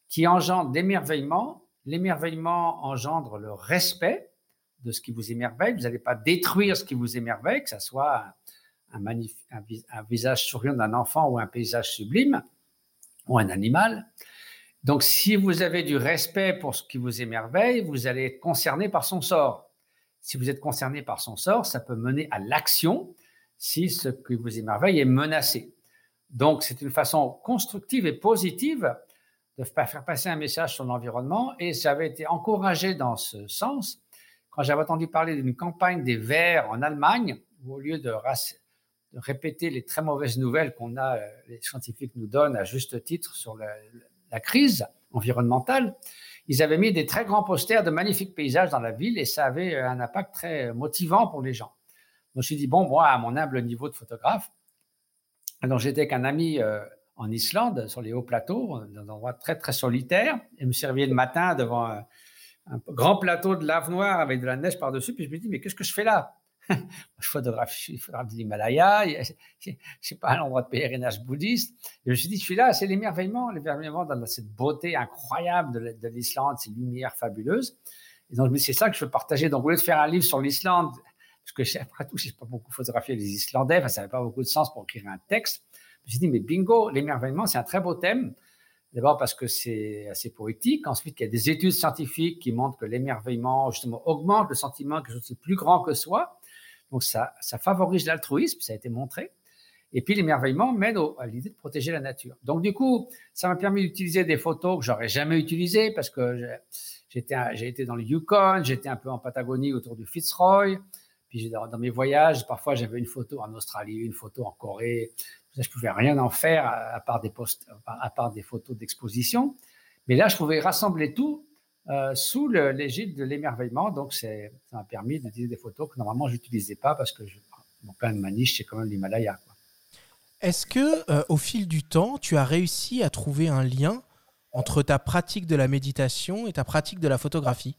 qui engendre l'émerveillement. L'émerveillement engendre le respect, de ce qui vous émerveille. Vous n'allez pas détruire ce qui vous émerveille, que ce soit un, visage souriant d'un enfant ou un paysage sublime ou un animal. Donc, si vous avez du respect pour ce qui vous émerveille, vous allez être concerné par son sort. Si vous êtes concerné par son sort, ça peut mener à l'action si ce qui vous émerveille est menacé. Donc, c'est une façon constructive et positive de faire passer un message sur l'environnement et j'avais été encouragé dans ce sens quand j'avais entendu parler d'une campagne des Verts en Allemagne, où au lieu de, répéter les très mauvaises nouvelles qu'on a, euh, les scientifiques nous donnent à juste titre sur la, crise environnementale, ils avaient mis des très grands posters de magnifiques paysages dans la ville et ça avait euh, un impact très motivant pour les gens. Donc, je me suis dit, bon, moi, à mon humble niveau de photographe, donc j'étais avec un ami euh, en Islande, sur les hauts plateaux, dans un endroit très, très solitaire, et me servais le matin devant un grand plateau de lave noire avec de la neige par-dessus. Puis je me dis, mais qu'est-ce que je fais là? Je photographie, je de l'Himalaya, je ne sais pas, un endroit de pèlerinage bouddhiste. Et je me suis dit, je suis là, c'est l'émerveillement, l'émerveillement dans cette beauté incroyable de l'Islande, ces lumières fabuleuses. Et donc, c'est ça que je veux partager. Donc, au lieu de faire un livre sur l'Islande, parce que après tout, je n'ai pas beaucoup photographié les Islandais, ça n'avait pas beaucoup de sens pour écrire un texte. Je me suis dit, mais bingo, l'émerveillement, c'est un très beau thème. D'abord parce que c'est assez poétique. Ensuite, il y a des études scientifiques qui montrent que l'émerveillement, justement, augmente le sentiment que je suis plus grand que soi. Donc, ça, ça favorise l'altruisme, ça a été montré. Et puis, l'émerveillement mène à l'idée de protéger la nature. Donc, du coup, ça m'a permis d'utiliser des photos que j'aurais jamais utilisées parce que j'ai été dans le Yukon, j'étais un peu en Patagonie autour du Fitzroy. Puis, dans, dans mes voyages, parfois, j'avais une photo en Australie, une photo en Corée, je pouvais rien en faire à, part des posts, à part des photos d'exposition. Mais là, je pouvais rassembler tout euh, sous l'égide de l'émerveillement. Donc, ça m'a permis d'utiliser des photos que normalement je n'utilisais pas parce que je, mon plein de maniche, c'est quand même l'Himalaya. Est-ce que, euh, au fil du temps, tu as réussi à trouver un lien entre ta pratique de la méditation et ta pratique de la photographie?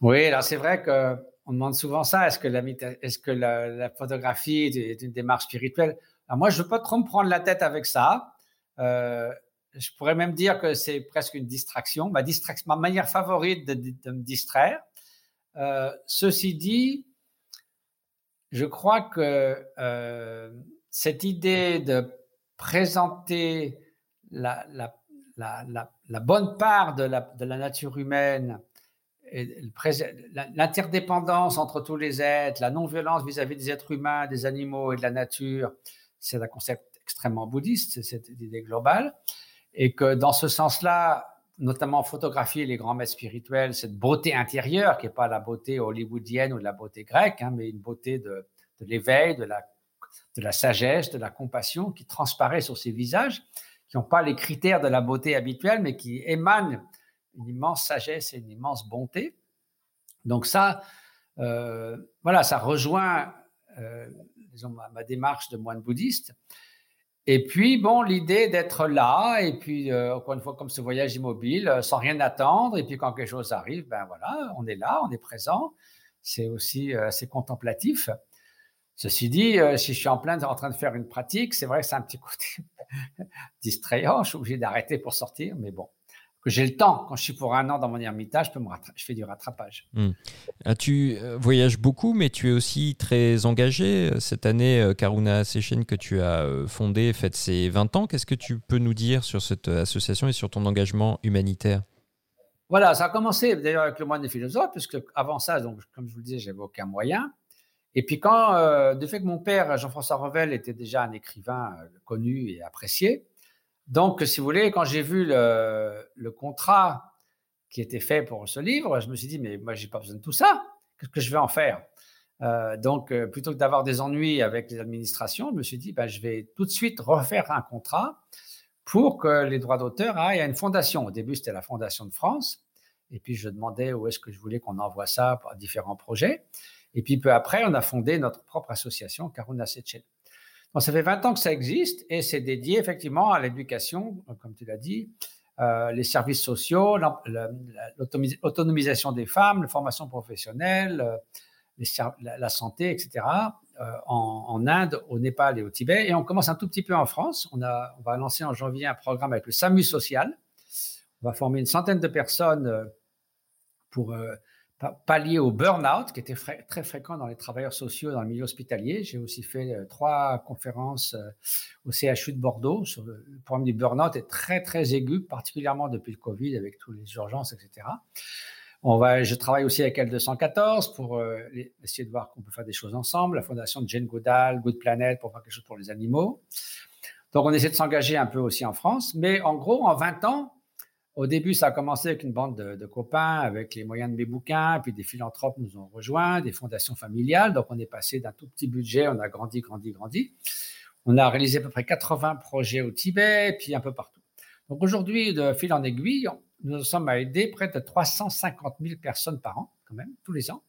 Oui, alors c'est vrai qu'on demande souvent ça. Est-ce que la, est-ce que la photographie est une démarche spirituelle? Moi, je ne veux pas trop me prendre la tête avec ça. Euh, je pourrais même dire que c'est presque une distraction, ma, manière favorite de, me distraire. Euh, ceci dit, je crois que euh, cette idée de présenter la bonne part de la, nature humaine, l'interdépendance entre tous les êtres, la non-violence vis-à-vis des êtres humains, des animaux et de la nature, c'est un concept extrêmement bouddhiste, cette idée globale, et que dans ce sens-là, notamment photographier les grands maîtres spirituels, cette beauté intérieure qui n'est pas la beauté hollywoodienne ou la beauté grecque, hein, mais une beauté de, l'éveil, de la, de la sagesse, de la compassion qui transparaît sur ces visages, qui n'ont pas les critères de la beauté habituelle, mais qui émanent une immense sagesse et une immense bonté. Donc ça, euh, voilà, ça rejoint euh, disons, ma, démarche de moine bouddhiste. Et puis, bon, l'idée d'être là, et puis, euh, encore une fois, comme ce voyage immobile, euh, sans rien attendre, et puis quand quelque chose arrive, ben voilà, on est là, on est présent. C'est aussi euh, assez contemplatif. Ceci dit, si je suis en plein en train de faire une pratique, c'est vrai c'est un petit côté distrayant, je suis obligé d'arrêter pour sortir, mais bon, que j'ai le temps. Quand je suis pour un an dans mon ermitage, je, peux me je fais du rattrapage. Hmm. Tu euh, voyages beaucoup, mais tu es aussi très engagé. Cette année, euh, Karuna Sechen, que tu as euh, fondée, fête ses 20 ans. Qu'est-ce que tu peux nous dire sur cette association et sur ton engagement humanitaire? Voilà, ça a commencé d'ailleurs avec le moine des philosophes, puisque avant ça, donc, comme je vous le disais, j'avais aucun moyen. Et puis quand, du fait que mon père, Jean-François Revel, était déjà un écrivain connu et apprécié, donc, si vous voulez, quand j'ai vu le, contrat qui était fait pour ce livre, je me suis dit, mais moi, j'ai pas besoin de tout ça. Qu'est-ce que je vais en faire? Euh, Donc, euh, plutôt que d'avoir des ennuis avec les administrations, je me suis dit, ben, je vais tout de suite refaire un contrat pour que les droits d'auteur aillent à une fondation. Au début, c'était la Fondation de France. Et puis, je demandais où est-ce que je voulais qu'on envoie ça pour différents projets. Et puis, peu après, on a fondé notre propre association, Karuna Secel ça fait 20 ans que ça existe et c'est dédié effectivement à l'éducation, comme tu l'as dit, euh, les services sociaux, l'autonomisation des femmes, la formation professionnelle, euh, la, santé, etc. Euh, en, Inde, au Népal et au Tibet. Et on commence un tout petit peu en France. On, a, on va lancer en janvier un programme avec le SAMU social. On va former une centaine de personnes pour pallier au burn-out, qui était très fréquent dans les travailleurs sociaux dans le milieu hospitalier. J'ai aussi fait euh, trois conférences euh, au CHU de Bordeaux sur le, problème du burn-out est très, très aigu, particulièrement depuis le Covid avec toutes les urgences, etc. On va, je travaille aussi avec L214 pour euh, essayer de voir qu'on peut faire des choses ensemble. La fondation de Jane Goodall, Good Planet pour faire quelque chose pour les animaux. Donc, on essaie de s'engager un peu aussi en France. Mais en gros, en 20 ans, au début, ça a commencé avec une bande de, copains, avec les moyens de mes bouquins, puis des philanthropes nous ont rejoints, des fondations familiales. Donc, on est passé d'un tout petit budget, on a grandi, grandi, grandi. On a réalisé à peu près 80 projets au Tibet, puis un peu partout. Donc, aujourd'hui, de fil en aiguille, nous sommes à aider près de 350 000 personnes par an, quand même, tous les ans.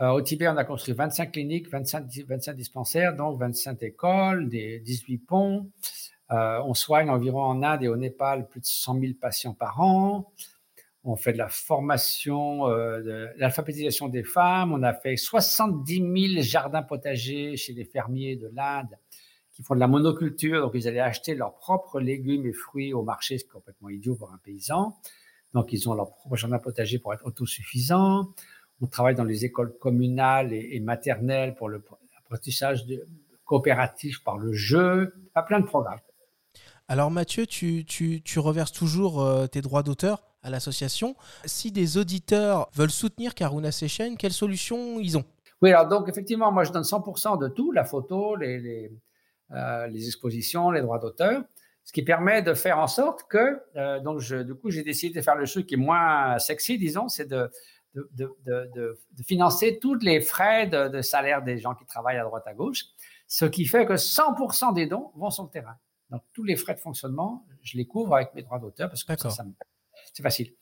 Euh, au Tibet, on a construit 25 cliniques, 25, 25 dispensaires, donc 25 écoles, des 18 ponts. Euh, on soigne environ en Inde et au Népal plus de 100 000 patients par an. On fait de la formation, euh, de l'alphabétisation des femmes. On a fait 70 000 jardins potagers chez les fermiers de l'Inde qui font de la monoculture. Donc, ils allaient acheter leurs propres légumes et fruits au marché, c'est complètement idiot pour un paysan. Donc, ils ont leur propre jardin potager pour être autosuffisants. On travaille dans les écoles communales et, maternelles pour l'apprentissage coopératif par le jeu. Pas plein de programmes. Alors Mathieu, tu, tu, tu reverses toujours euh, tes droits d'auteur à l'association. Si des auditeurs veulent soutenir Karuna Session, quelle solution ils ont? Oui, alors donc effectivement, moi je donne 100% de tout, la photo, les, les, euh, les expositions, les droits d'auteur, ce qui permet de faire en sorte que, euh, donc du coup j'ai décidé de faire le truc qui est moins sexy, disons, c'est de, de, de, de financer tous les frais de, salaire des gens qui travaillent à droite à gauche, ce qui fait que 100% des dons vont sur le terrain. Donc tous les frais de fonctionnement, je les couvre avec mes droits d'auteur parce que ça, ça c'est facile.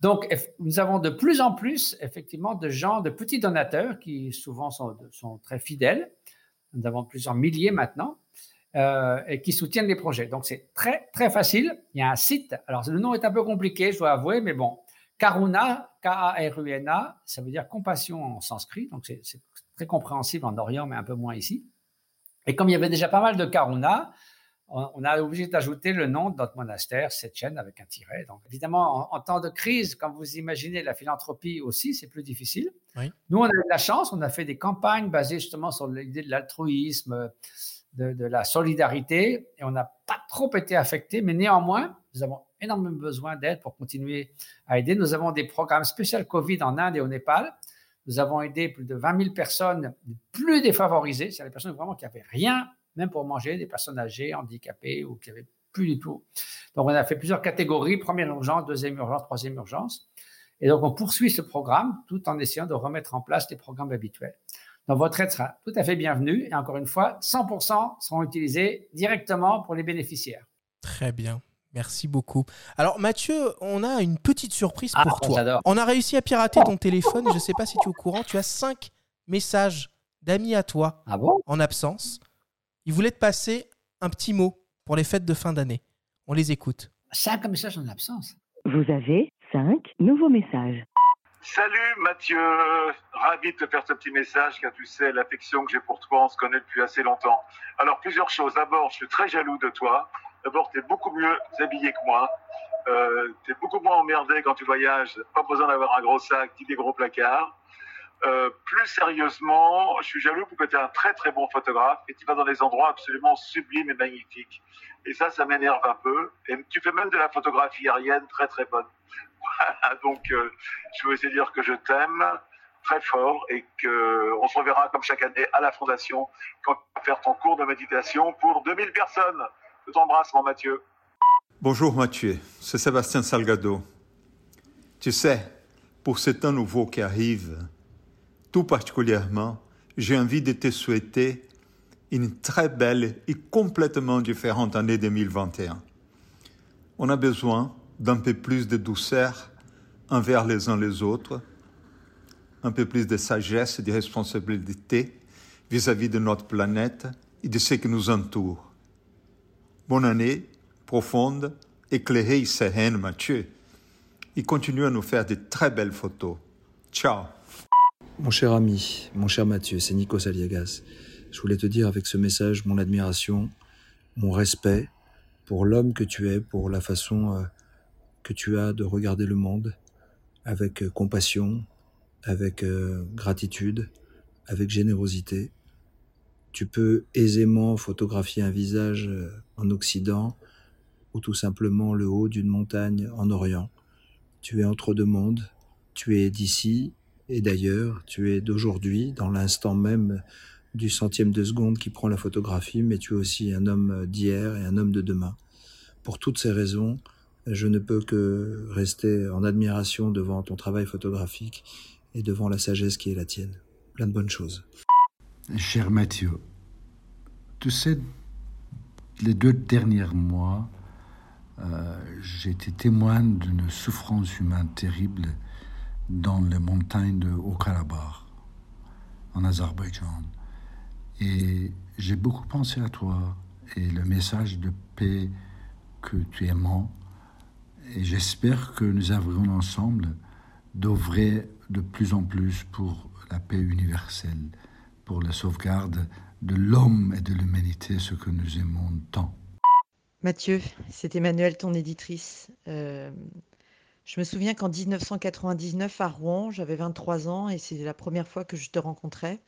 Donc, nous avons de plus en plus, effectivement, de gens, de petits donateurs qui souvent sont, sont très fidèles. Nous avons plusieurs milliers maintenant euh, et qui soutiennent les projets. Donc, c'est très, très facile. Il y a un site. Alors, le nom est un peu compliqué, je dois avouer, mais bon. Karuna, K-A-R-U-N-A, ça veut dire compassion en sanskrit. Donc, c'est très compréhensible en Orient, mais un peu moins ici. Et comme il y avait déjà pas mal de Karuna, on, a obligé d'ajouter le nom de notre monastère, cette chaîne avec un tiret. Donc, évidemment, en, temps de crise, comme vous imaginez, la philanthropie aussi, c'est plus difficile. Nous, on a eu de la chance, on a fait des campagnes basées justement sur l'idée de l'altruisme, de, la solidarité, et on n'a pas trop été affectés, mais néanmoins, nous avons énormément besoin d'aide pour continuer à aider. Nous avons des programmes spéciaux Covid en Inde et au Népal. Nous avons aidé plus de 20 000 personnes plus défavorisées, c'est-à-dire les personnes vraiment qui n'avaient rien même pour manger, des personnes âgées, handicapées ou qui n'avaient plus du tout. Donc, on a fait plusieurs catégories, première urgence, deuxième urgence, troisième urgence. Et donc, on poursuit ce programme tout en essayant de remettre en place les programmes habituels. Donc, votre aide sera tout à fait bienvenue. Et encore une fois, 100% seront utilisés directement pour les bénéficiaires. Très bien. Merci beaucoup. Alors Mathieu, on a une petite surprise ah, pour toi. On a réussi à pirater ton téléphone. Je ne sais pas si tu es au courant. Tu as cinq messages d'amis à toi ah bon? en absence. Il voulait te passer un petit mot pour les fêtes de fin d'année. On les écoute. Cinq messages en absence. Vous avez cinq nouveaux messages. Salut Mathieu, ravi de te faire ce petit message car tu sais l'affection que j'ai pour toi, on se connaît depuis assez longtemps. Alors plusieurs choses. D'abord, je suis très jaloux de toi. D'abord, tu es beaucoup mieux habillé que moi. Euh, tu es beaucoup moins emmerdé quand tu voyages. Pas besoin d'avoir un gros sac, ni des gros placards. Euh, plus sérieusement, je suis jaloux que tu es un très très bon photographe et tu vas dans des endroits absolument sublimes et magnifiques. Et ça, ça m'énerve un peu. Et tu fais même de la photographie aérienne très très bonne. donc euh, je veux essayer de dire que je t'aime très fort et qu'on se reverra comme chaque année à la Fondation quand tu vas faire ton cours de méditation pour 2000 personnes. Je t'embrasse, mon Mathieu. Bonjour Mathieu, c'est Sébastien Salgado. Tu sais, pour ce temps nouveau qui arrive, tout particulièrement, j'ai envie de te souhaiter une très belle et complètement différente année 2021. On a besoin d'un peu plus de douceur envers les uns les autres, un peu plus de sagesse et de responsabilité vis-à-vis de notre planète et de ce qui nous entoure. Bonne année, profonde, éclairée et sereine, Mathieu. Et continue à nous faire de très belles photos. Ciao mon cher ami, mon cher Mathieu, c'est Nikos Aliagas. Je voulais te dire avec ce message mon admiration, mon respect pour l'homme que tu es, pour la façon euh, que tu as de regarder le monde avec euh, compassion, avec euh, gratitude, avec générosité. Tu peux aisément photographier un visage en Occident ou tout simplement le haut d'une montagne en Orient. Tu es entre deux mondes, tu es d'ici et d'ailleurs, tu es d'aujourd'hui, dans l'instant même du centième de seconde qui prend la photographie, mais tu es aussi un homme d'hier et un homme de demain. Pour toutes ces raisons, je ne peux que rester en admiration devant ton travail photographique et devant la sagesse qui est la tienne. Plein de bonnes choses. Cher Mathieu, tu sais, les deux derniers mois, euh, j'ai été témoin d'une souffrance humaine terrible dans les montagnes de Haut-Karabakh, en Azerbaïdjan. Et j'ai beaucoup pensé à toi et le message de paix que tu aimant. Et j'espère que nous avons ensemble d'ouvrir de plus en plus pour la paix universelle, pour la sauvegarde de l'homme et de l'humanité, ce que nous aimons tant. Mathieu, c'est Emmanuel, ton éditrice. Euh, je me souviens qu'en 1999, à Rouen, j'avais 23 ans et c'est la première fois que je te rencontrais.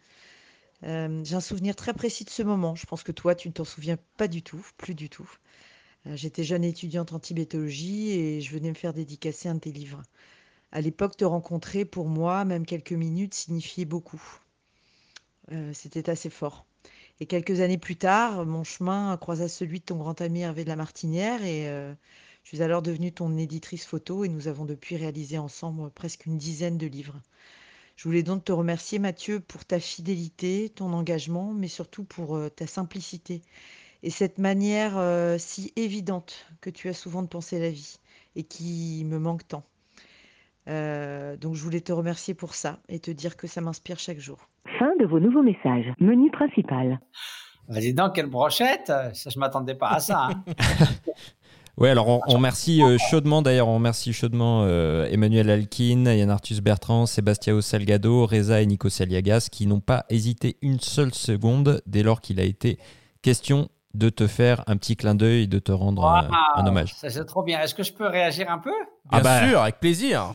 Euh, j'ai un souvenir très précis de ce moment. Je pense que toi, tu ne t'en souviens pas du tout, plus du tout. Euh, J'étais jeune étudiante en tibétologie et je venais me faire dédicacer un de tes livres. À l'époque, te rencontrer, pour moi, même quelques minutes, signifiait beaucoup. Euh, C'était assez fort. Et quelques années plus tard, mon chemin croisa celui de ton grand ami Hervé de la Martinière et je suis alors devenue ton éditrice photo et nous avons depuis réalisé ensemble presque une dizaine de livres. Je voulais donc te remercier Mathieu pour ta fidélité, ton engagement, mais surtout pour euh, ta simplicité et cette manière euh, si évidente que tu as souvent de penser la vie et qui me manque tant. Euh, donc je voulais te remercier pour ça et te dire que ça m'inspire chaque jour. Fin de vos nouveaux messages. Menu principal. Vas-y donc, quelle brochette? Ça, je m'attendais pas à ça. hein. Ouais, alors on, on remercie euh, chaudement, d'ailleurs, on remercie chaudement euh, Emmanuel Alkin, Yann Arthus Bertrand, Sebastiao Salgado, Reza et Nico Saliagas qui n'ont pas hésité une seule seconde dès lors qu'il a été question de te faire un petit clin d'œil et de te rendre euh, un hommage. Ça, c'est trop bien. Est-ce que je peux réagir un peu? Bien Ah bah. sûr, avec plaisir.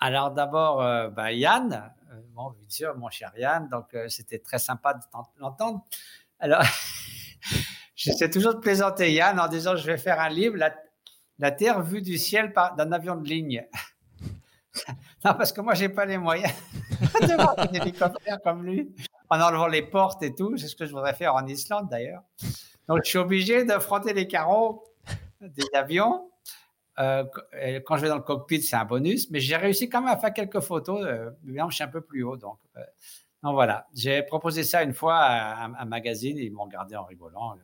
Alors d'abord, euh, bah, Yann, euh, bon, bien sûr, mon cher Yann, donc euh, c'était très sympa de t'en- l'entendre. Alors, j'essaie toujours de plaisanter Yann en disant je vais faire un livre, la, Terre vue du ciel par- d'un avion de ligne. non, parce que moi, j'ai pas les moyens de voir un hélicoptère comme lui, en enlevant les portes et tout. C'est ce que je voudrais faire en Islande d'ailleurs. Donc, je suis obligé de frotter les carreaux des avions. Euh, quand je vais dans le cockpit, c'est un bonus, mais j'ai réussi quand même à faire quelques photos. Euh, je suis un peu plus haut, donc, euh, donc voilà. J'ai proposé ça une fois à un, magazine, ils m'ont regardé en rigolant.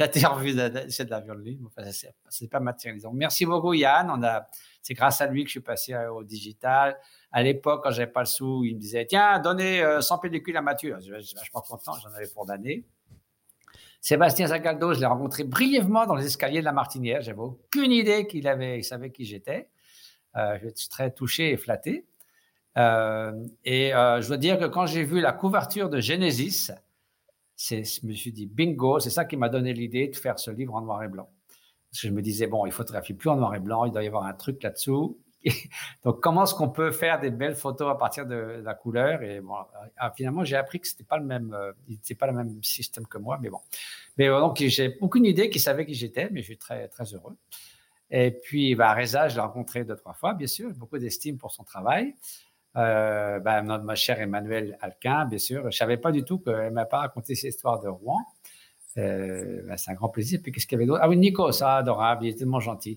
Euh, La terre vue, de- de- c'est de l'avion de ligne. Enfin, c'est- pas matérialisé. Donc, merci beaucoup, Yann. C'est grâce à lui que je suis passé euh, au digital. À l'époque, quand j'avais pas le sou, il me disait tiens, donnez euh, 100 pellicules à Mathieu. Je suis vachement content, j'en avais pour d'années. Sébastien Zagaldo, je l'ai rencontré brièvement dans les escaliers de la Martinière. J'avais aucune idée qu'il avait, il savait qui j'étais. Euh, je suis très touché et flatté. Euh, et euh, je dois dire que quand j'ai vu la couverture de Genesis, je me suis dit bingo, c'est ça qui m'a donné l'idée de faire ce livre en noir et blanc. Parce que je me disais bon, il photographie plus en noir et blanc, il doit y avoir un truc là-dessous. Donc comment est-ce qu'on peut faire des belles photos à partir de, la couleur? Et euh, finalement, j'ai appris que c'était pas le même, euh, pas le même système que moi, mais bon. Mais euh, donc j'ai aucune idée qu'il savait qui j'étais, mais je suis très très heureux. Et puis, bah, Reza, je l'ai rencontré deux, trois fois, bien sûr, beaucoup d'estime pour son travail. Euh, bah, notre, chère Emmanuel Alquin, bien sûr. Je savais pas du tout qu'elle m'a pas raconté cette histoire de Rouen. Euh, bah, c'est un grand plaisir. Puis qu'est-ce qu'il y avait d'autre? Ah oui, Nico, ça, adorable, il est tellement gentil.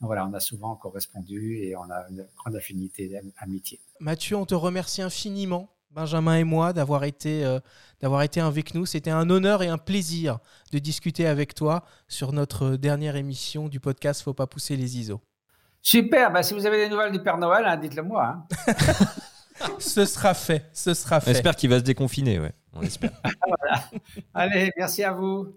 Donc, voilà, on a souvent correspondu et on a une grande affinité d'amitié. Mathieu, on te remercie infiniment, Benjamin et moi, d'avoir été, euh, d'avoir été avec nous. C'était un honneur et un plaisir de discuter avec toi sur notre dernière émission du podcast Faut pas pousser les ISO. Super, bah, si vous avez des nouvelles du Père Noël, hein, dites-le moi. Hein. Ce sera fait, ce sera On fait. espère qu'il va se déconfiner, ouais. On espère. Allez, merci à vous.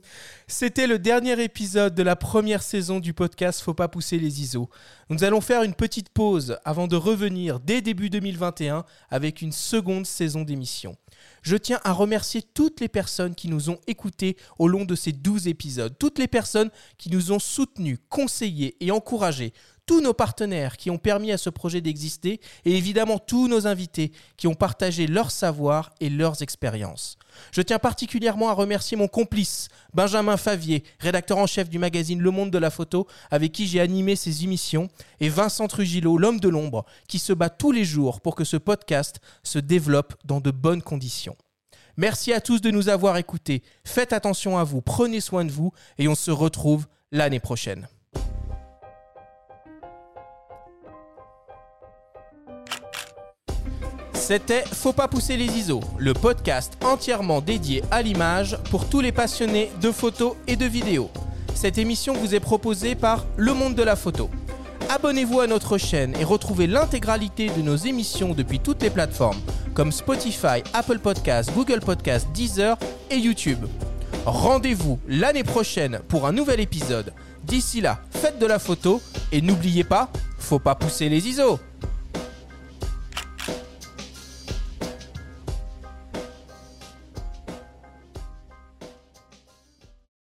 C'était le dernier épisode de la première saison du podcast Faut pas pousser les ISO. Nous allons faire une petite pause avant de revenir dès début 2021 avec une seconde saison d'émission. Je tiens à remercier toutes les personnes qui nous ont écoutés au long de ces 12 épisodes, toutes les personnes qui nous ont soutenus, conseillés et encouragés, tous nos partenaires qui ont permis à ce projet d'exister et évidemment tous nos invités qui ont partagé leur savoir et leurs expériences. Je tiens particulièrement à remercier mon complice, Benjamin Favier, rédacteur en chef du magazine Le Monde de la Photo, avec qui j'ai animé ces émissions, et Vincent Trujillo, l'homme de l'ombre, qui se bat tous les jours pour que ce podcast se développe dans de bonnes conditions. Merci à tous de nous avoir écoutés. Faites attention à vous, prenez soin de vous, et on se retrouve l'année prochaine. C'était Faut pas pousser les ISO, le podcast entièrement dédié à l'image pour tous les passionnés de photos et de vidéos. Cette émission vous est proposée par Le Monde de la Photo. Abonnez-vous à notre chaîne et retrouvez l'intégralité de nos émissions depuis toutes les plateformes comme Spotify, Apple Podcasts, Google Podcasts, Deezer et YouTube. Rendez-vous l'année prochaine pour un nouvel épisode. D'ici là, faites de la photo et n'oubliez pas, faut pas pousser les ISO.